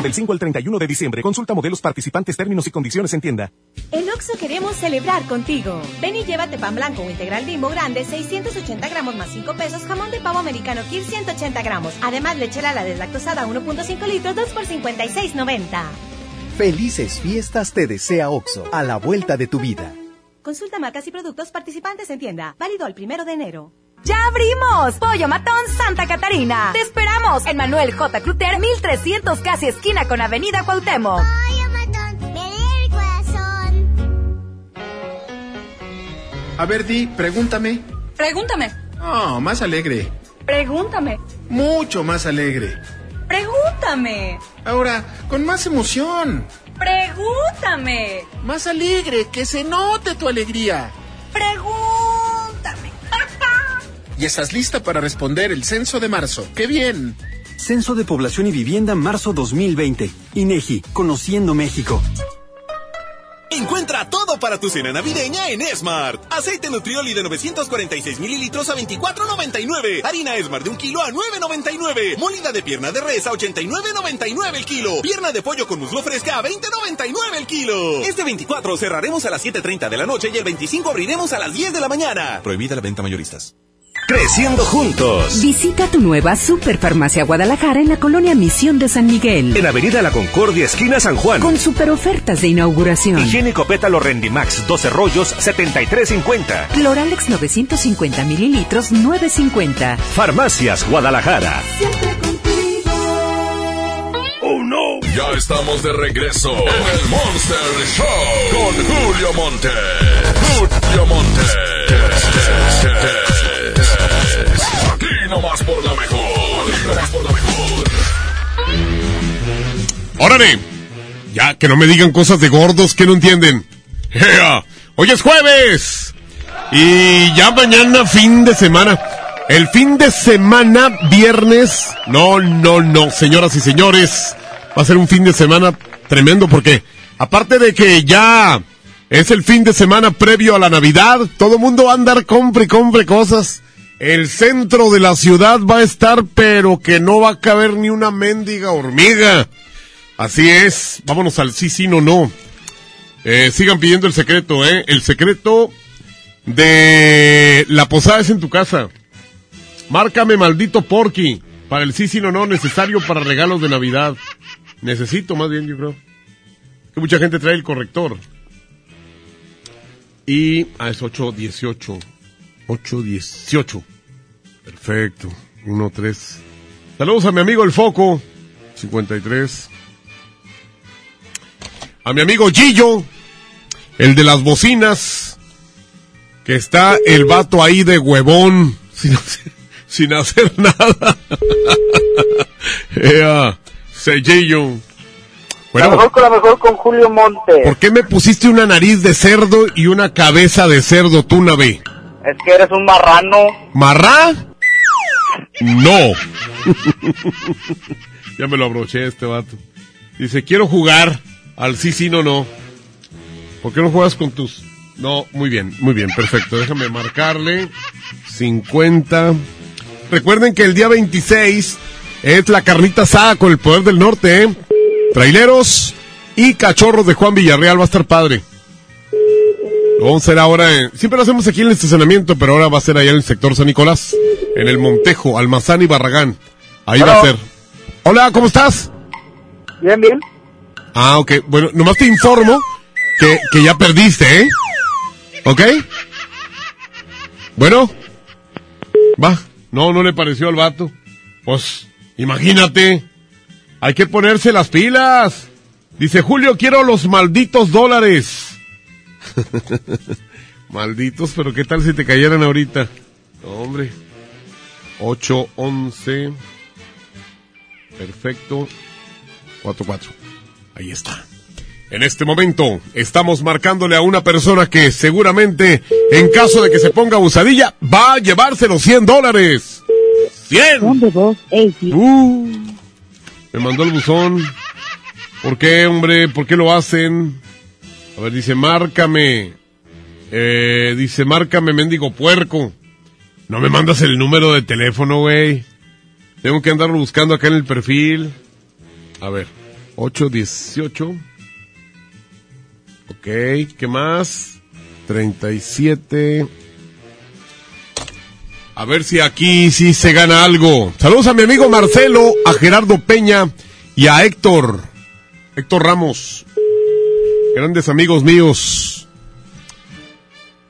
Válido del 5 al 31 de diciembre. Consulta modelos participantes, términos y condiciones en tienda. En Oxo queremos celebrar contigo. Ven y llévate pan blanco o integral bimbo grande, 680 gramos más 5 pesos, jamón de pavo americano Kir 180 gramos. Además, lechera la deslactosada 1.5 litros, 2 por 56.90. Felices fiestas te desea OXO, a la vuelta de tu vida. Consulta marcas y productos participantes en tienda. Válido el primero de enero. ¡Ya abrimos! Pollo Matón Santa Catarina. Te esperamos en Manuel J. Cluter, 1300 casi esquina con Avenida Cuauhtémoc. A ver, Di, pregúntame. Pregúntame. Oh, más alegre. Pregúntame. Mucho más alegre. Pregúntame. Ahora, con más emoción. Pregúntame. Más alegre, que se note tu alegría. Pregúntame. Y estás lista para responder el censo de marzo. ¡Qué bien! Censo de Población y Vivienda marzo 2020. INEGI, Conociendo México. Encuentra todo para tu cena navideña en Smart. Aceite Nutrioli de 946 mililitros a 24.99. Harina Smart de un kilo a 9.99. Molida de pierna de res a 89.99 el kilo. Pierna de pollo con muslo fresca a 20.99 el kilo. Este 24 cerraremos a las 7.30 de la noche y el 25 abriremos a las 10 de la mañana. Prohibida la venta mayoristas. Creciendo juntos. Visita tu nueva Superfarmacia Guadalajara en la colonia Misión de San Miguel. En Avenida La Concordia, esquina San Juan. Con super ofertas de inauguración. Higiénico Pétalo Rendimax, 12 rollos, 73.50. Cloralex 950 mililitros, 9.50. Farmacias Guadalajara. ¡Oh, no! Ya estamos de regreso en el Monster Show con Julio Monte. Julio Monte. Nomás por la mejor. Nomás por la mejor. ¡Órale! Ya, que no me digan cosas de gordos que no entienden. ¡Ea! Hoy es jueves. Y ya mañana fin de semana. El fin de semana, viernes. No, no, no, señoras y señores. Va a ser un fin de semana tremendo porque, aparte de que ya es el fin de semana previo a la Navidad, todo mundo va a andar compre y compre cosas. El centro de la ciudad va a estar, pero que no va a caber ni una mendiga hormiga. Así es. Vámonos al sí, sí, no, no. Eh, sigan pidiendo el secreto, ¿eh? El secreto de la posada es en tu casa. Márcame, maldito porky. Para el sí, sí, no, no, necesario para regalos de Navidad. Necesito más bien, yo creo. Que mucha gente trae el corrector. Y, ah, es 818. 818. Perfecto. 1, 3. Saludos a mi amigo El Foco. 53. A mi amigo Gillo. El de las bocinas. Que está el vato ahí de huevón. Sin hacer, sin hacer nada. Ea, se Gillo. la mejor con la mejor con Julio Monte. ¿Por qué me pusiste una nariz de cerdo y una cabeza de cerdo, tú, Navé? Es que eres un marrano. ¿Marrá? No. ya me lo abroché este vato. Dice, quiero jugar al sí, sí, no, no. ¿Por qué no juegas con tus...? No, muy bien, muy bien, perfecto. Déjame marcarle. 50. Recuerden que el día 26 es la carnita asada con el poder del norte, ¿eh? Traileros y cachorros de Juan Villarreal va a estar padre. Lo vamos a hacer ahora, en- siempre lo hacemos aquí en el estacionamiento, pero ahora va a ser allá en el sector San Nicolás, en el Montejo, Almazán y Barragán. Ahí va a ser. Hola, ¿cómo estás? Bien, bien. Ah, ok. Bueno, nomás te informo que, que ya perdiste, ¿eh? ¿Ok? Bueno. Va. No, no le pareció al vato. Pues, imagínate. Hay que ponerse las pilas. Dice Julio, quiero los malditos dólares. malditos, pero ¿qué tal si te cayeran ahorita? Hombre. 8, 11. Perfecto. 4, 4. Ahí está. En este momento estamos marcándole a una persona que seguramente, en caso de que se ponga abusadilla, va a llevarse los 100 dólares. ¡100! Uh, me mandó el buzón. ¿Por qué, hombre? ¿Por qué lo hacen? A ver, dice, márcame. Eh, dice, márcame, mendigo puerco. No me mandas el número de teléfono, güey. Tengo que andarlo buscando acá en el perfil. A ver, 818. Ok, ¿qué más? 37. A ver si aquí sí se gana algo. Saludos a mi amigo Marcelo, a Gerardo Peña y a Héctor. Héctor Ramos. Grandes amigos míos.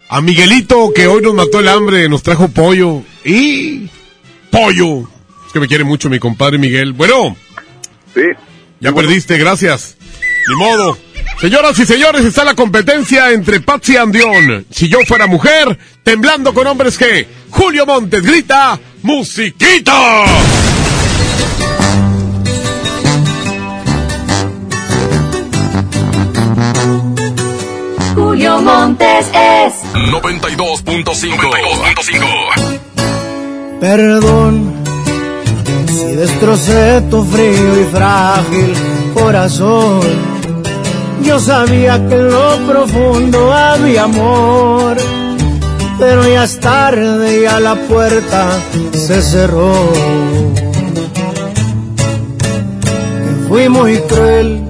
A Miguelito, que hoy nos mató el hambre, nos trajo pollo. Y... Pollo. Es que me quiere mucho mi compadre Miguel. Bueno. Sí. Ya perdiste, gracias. Ni modo. Señoras y señores, está la competencia entre Patsy Andión. Si yo fuera mujer, temblando con hombres que Julio Montes grita, ¡Musiquita! Julio Montes es 92.5. 92.5. Perdón si destrocé tu frío y frágil corazón. Yo sabía que en lo profundo había amor, pero ya es tarde, ya la puerta se cerró. Que fui muy cruel,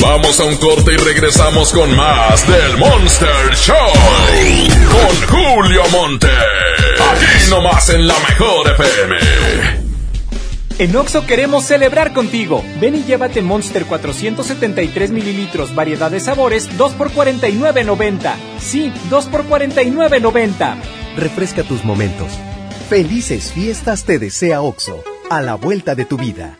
Vamos a un corte y regresamos con más del Monster Show. Con Julio Monte. Aquí nomás en la mejor FM. En Oxo queremos celebrar contigo. Ven y llévate Monster 473 mililitros, variedad de sabores, 2 por 49.90. Sí, 2 por 49.90. Refresca tus momentos. Felices fiestas te desea Oxo. A la vuelta de tu vida.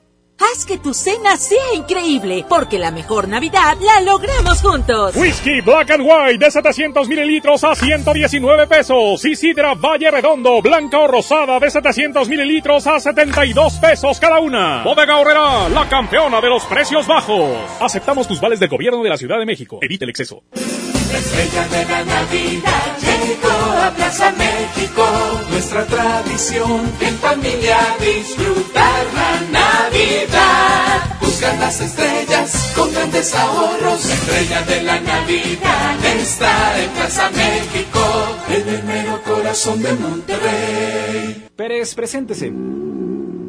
Haz que tu cena sea increíble, porque la mejor Navidad la logramos juntos. Whisky Black and White de 700 mililitros a 119 pesos. Y Sidra Valle Redondo, blanca o rosada de 700 mililitros a 72 pesos cada una. Bodega Horrera, la campeona de los precios bajos. Aceptamos tus vales del gobierno de la Ciudad de México. Evite el exceso. La estrella de la Navidad a Plaza México. Nuestra tradición en familia disfrutar la Navidad. Buscar las estrellas con grandes ahorros. La estrella de la Navidad está en Plaza México. En el mero corazón de Monterrey. Pérez, preséntese.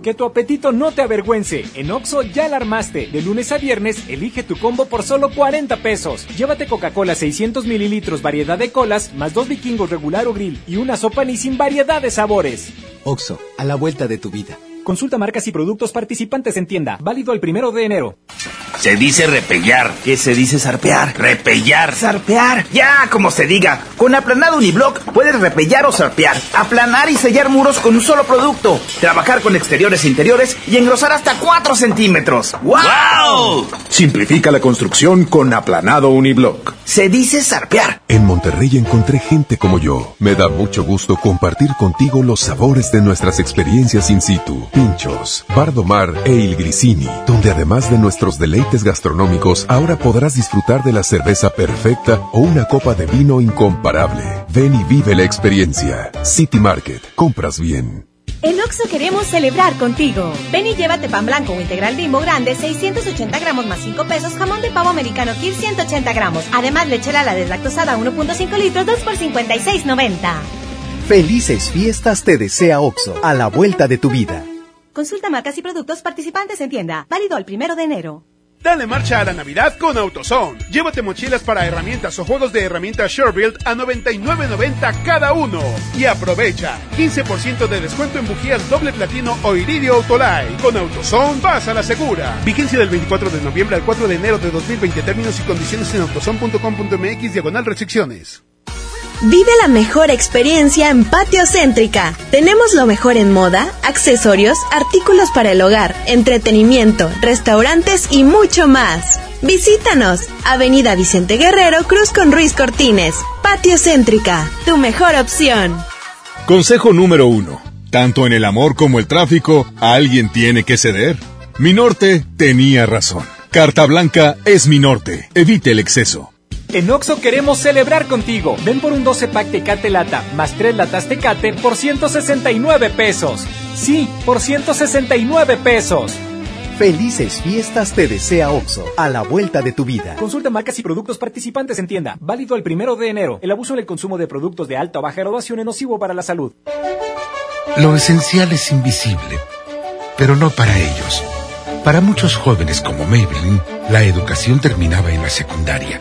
Que tu apetito no te avergüence. En Oxo ya la armaste. De lunes a viernes, elige tu combo por solo 40 pesos. Llévate Coca-Cola 600 mililitros, variedad de colas, más dos vikingos regular o grill y una sopa ni sin variedad de sabores. Oxo, a la vuelta de tu vida. Consulta marcas y productos participantes en tienda. Válido el primero de enero. Se dice repellar. ¿Qué se dice zarpear? Repellar. Zarpear. Ya, como se diga. Con aplanado uniblock puedes repellar o zarpear. Aplanar y sellar muros con un solo producto. Trabajar con exteriores e interiores y engrosar hasta 4 centímetros. ¡Wow! Simplifica la construcción con aplanado uniblock. Se dice zarpear. En Monterrey encontré gente como yo. Me da mucho gusto compartir contigo los sabores de nuestras experiencias in situ. Pinchos, Bardomar e Il Grisini, donde además de nuestros deleites gastronómicos, ahora podrás disfrutar de la cerveza perfecta o una copa de vino incomparable. Ven y vive la experiencia. City Market, compras bien. En Oxo queremos celebrar contigo. Ven y llévate pan blanco o integral bimbo grande, 680 gramos más 5 pesos, jamón de pavo americano Kir 180 gramos. Además, leche la deslactosada 1.5 litros, 2 por 56.90. Felices fiestas te desea OXO, a la vuelta de tu vida. Consulta marcas y productos participantes en tienda. Válido el primero de enero. Dale marcha a la Navidad con AutoZone. Llévate mochilas para herramientas o juegos de herramientas SureBuild a 99.90 cada uno. Y aprovecha 15% de descuento en bujías doble platino o iridio Autolite. Con AutoZone vas a la segura. Vigencia del 24 de noviembre al 4 de enero de 2020. Términos y condiciones en autozone.com.mx diagonal restricciones. Vive la mejor experiencia en Patio Céntrica. Tenemos lo mejor en moda, accesorios, artículos para el hogar, entretenimiento, restaurantes y mucho más. Visítanos, Avenida Vicente Guerrero, Cruz con Ruiz Cortines. Patio Céntrica, tu mejor opción. Consejo número uno. Tanto en el amor como el tráfico, alguien tiene que ceder. Mi norte tenía razón. Carta Blanca es mi norte. Evite el exceso. En Oxo queremos celebrar contigo. Ven por un 12 pack Tecate Lata más 3 latas Tecate por 169 pesos. Sí, por 169 pesos. Felices fiestas te desea OXO, a la vuelta de tu vida. Consulta marcas y productos participantes en tienda. Válido el primero de enero. El abuso en el consumo de productos de alta o baja graduación es nocivo para la salud. Lo esencial es invisible, pero no para ellos. Para muchos jóvenes como Maybelline, la educación terminaba en la secundaria.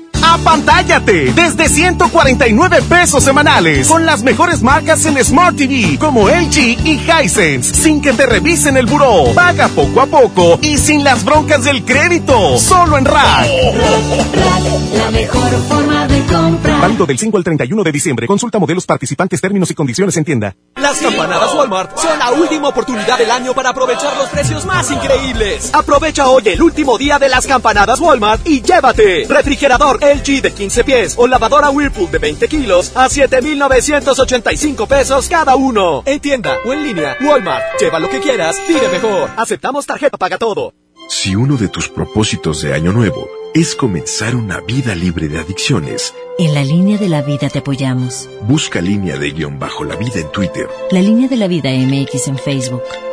¡Apantállate! Desde 149 pesos semanales. Con las mejores marcas en Smart TV, como LG y Hisense. Sin que te revisen el buró. Paga poco a poco y sin las broncas del crédito. Solo en Rack. La mejor forma de comprar. Válido del 5 al 31 de diciembre. Consulta modelos participantes, términos y condiciones en tienda. Las campanadas Walmart son la última oportunidad del año para aprovechar los precios más increíbles. Aprovecha hoy el último día de las campanadas Walmart y llévate refrigerador LG de 15 pies o lavadora Whirlpool de 20 kilos a 7,985 pesos cada uno. En tienda o en línea, Walmart. Lleva lo que quieras, vive mejor. Aceptamos tarjeta paga todo. Si uno de tus propósitos de año nuevo es comenzar una vida libre de adicciones, En la línea de la vida te apoyamos. busca línea de guion bajo la vida en Twitter, La línea de la vida MX en Facebook.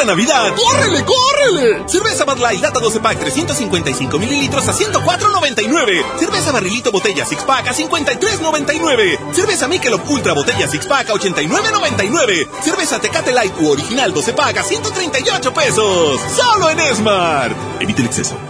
Esta Navidad, ¡córrele, córrele! Cerveza Bud Light Lata 12 Pack 355 mililitros a 104.99. Cerveza Barrilito Botella Six Pack a 53.99. Cerveza Michelob Ultra Botella Six Pack a 89.99. Cerveza Tecate Light u Original 12 Pack a 138 pesos. Solo en Esmar. Evite el exceso.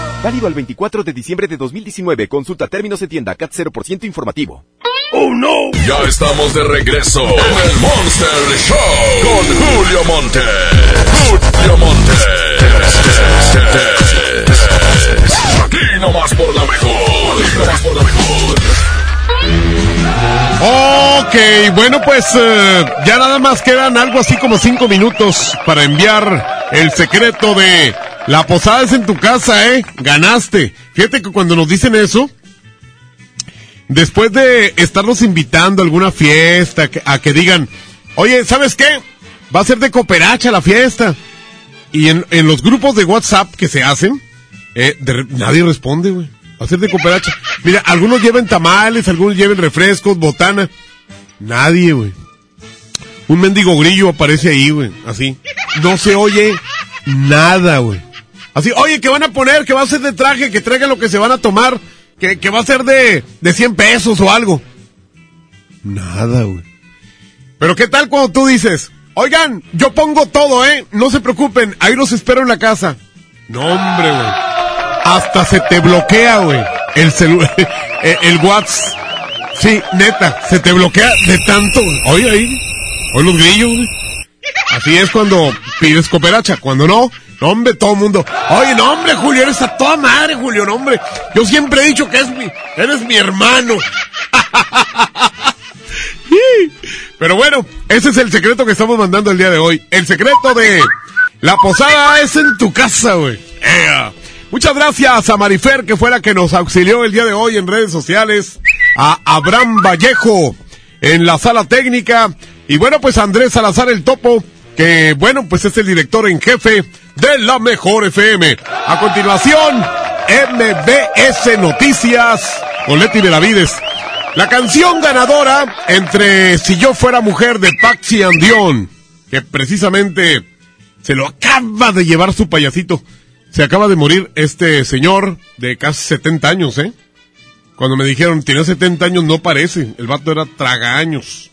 Válido al 24 de diciembre de 2019. Consulta términos en tienda CAT 0% informativo. ¡Oh, no! Ya estamos de regreso en el Monster Show con Julio Monte. Julio Monte. Aquí nomás por la mejor. Aquí nomás por la mejor. Ok, bueno pues eh, ya nada más quedan algo así como cinco minutos para enviar el secreto de la posada es en tu casa, ¿eh? Ganaste. Fíjate que cuando nos dicen eso, después de estarnos invitando a alguna fiesta, a que digan, oye, ¿sabes qué? Va a ser de cooperacha la fiesta. Y en, en los grupos de WhatsApp que se hacen, eh, de nadie responde, güey. Va a ser de cooperacha. Mira, algunos lleven tamales, algunos lleven refrescos, botana. Nadie, güey. Un mendigo grillo aparece ahí, güey. Así. No se oye nada, güey. Así, oye, que van a poner, que va a ser de traje, que traigan lo que se van a tomar, que, que va a ser de, de 100 pesos o algo. Nada, güey. Pero ¿qué tal cuando tú dices, oigan, yo pongo todo, ¿eh? No se preocupen, ahí los espero en la casa. No, hombre, güey. Hasta se te bloquea, güey. El celular, el, el WhatsApp. Sí, neta, se te bloquea de tanto. Oye, ahí, oye los grillos, güey. Así es cuando pides cooperacha, cuando no, hombre, todo mundo. Oye, no, hombre, Julio, eres a toda madre, Julio, no, hombre. Yo siempre he dicho que es mi, eres mi hermano. Pero bueno, ese es el secreto que estamos mandando el día de hoy. El secreto de la posada es en tu casa, güey. Muchas gracias a Marifer, que fue la que nos auxilió el día de hoy en redes sociales. A Abraham Vallejo en la sala técnica. Y bueno, pues Andrés Salazar el Topo, que bueno, pues es el director en jefe de la Mejor FM. A continuación, MBS Noticias con Leti Benavides. La canción ganadora entre Si yo fuera mujer de Paxi Andión, que precisamente se lo acaba de llevar su payasito. Se acaba de morir este señor de casi 70 años, ¿eh? Cuando me dijeron, tiene 70 años, no parece. El vato era tragaños.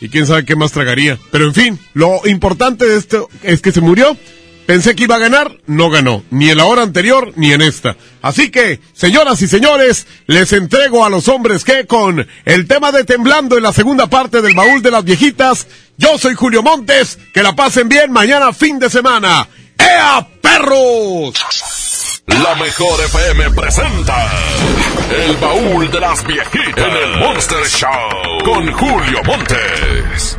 Y quién sabe qué más tragaría. Pero en fin, lo importante de esto es que se murió. Pensé que iba a ganar, no ganó. Ni en la hora anterior, ni en esta. Así que, señoras y señores, les entrego a los hombres que con el tema de Temblando en la segunda parte del baúl de las viejitas, yo soy Julio Montes, que la pasen bien mañana fin de semana. ¡Ea, perros! La mejor FM presenta El baúl de las viejitas en el Monster Show con Julio Montes.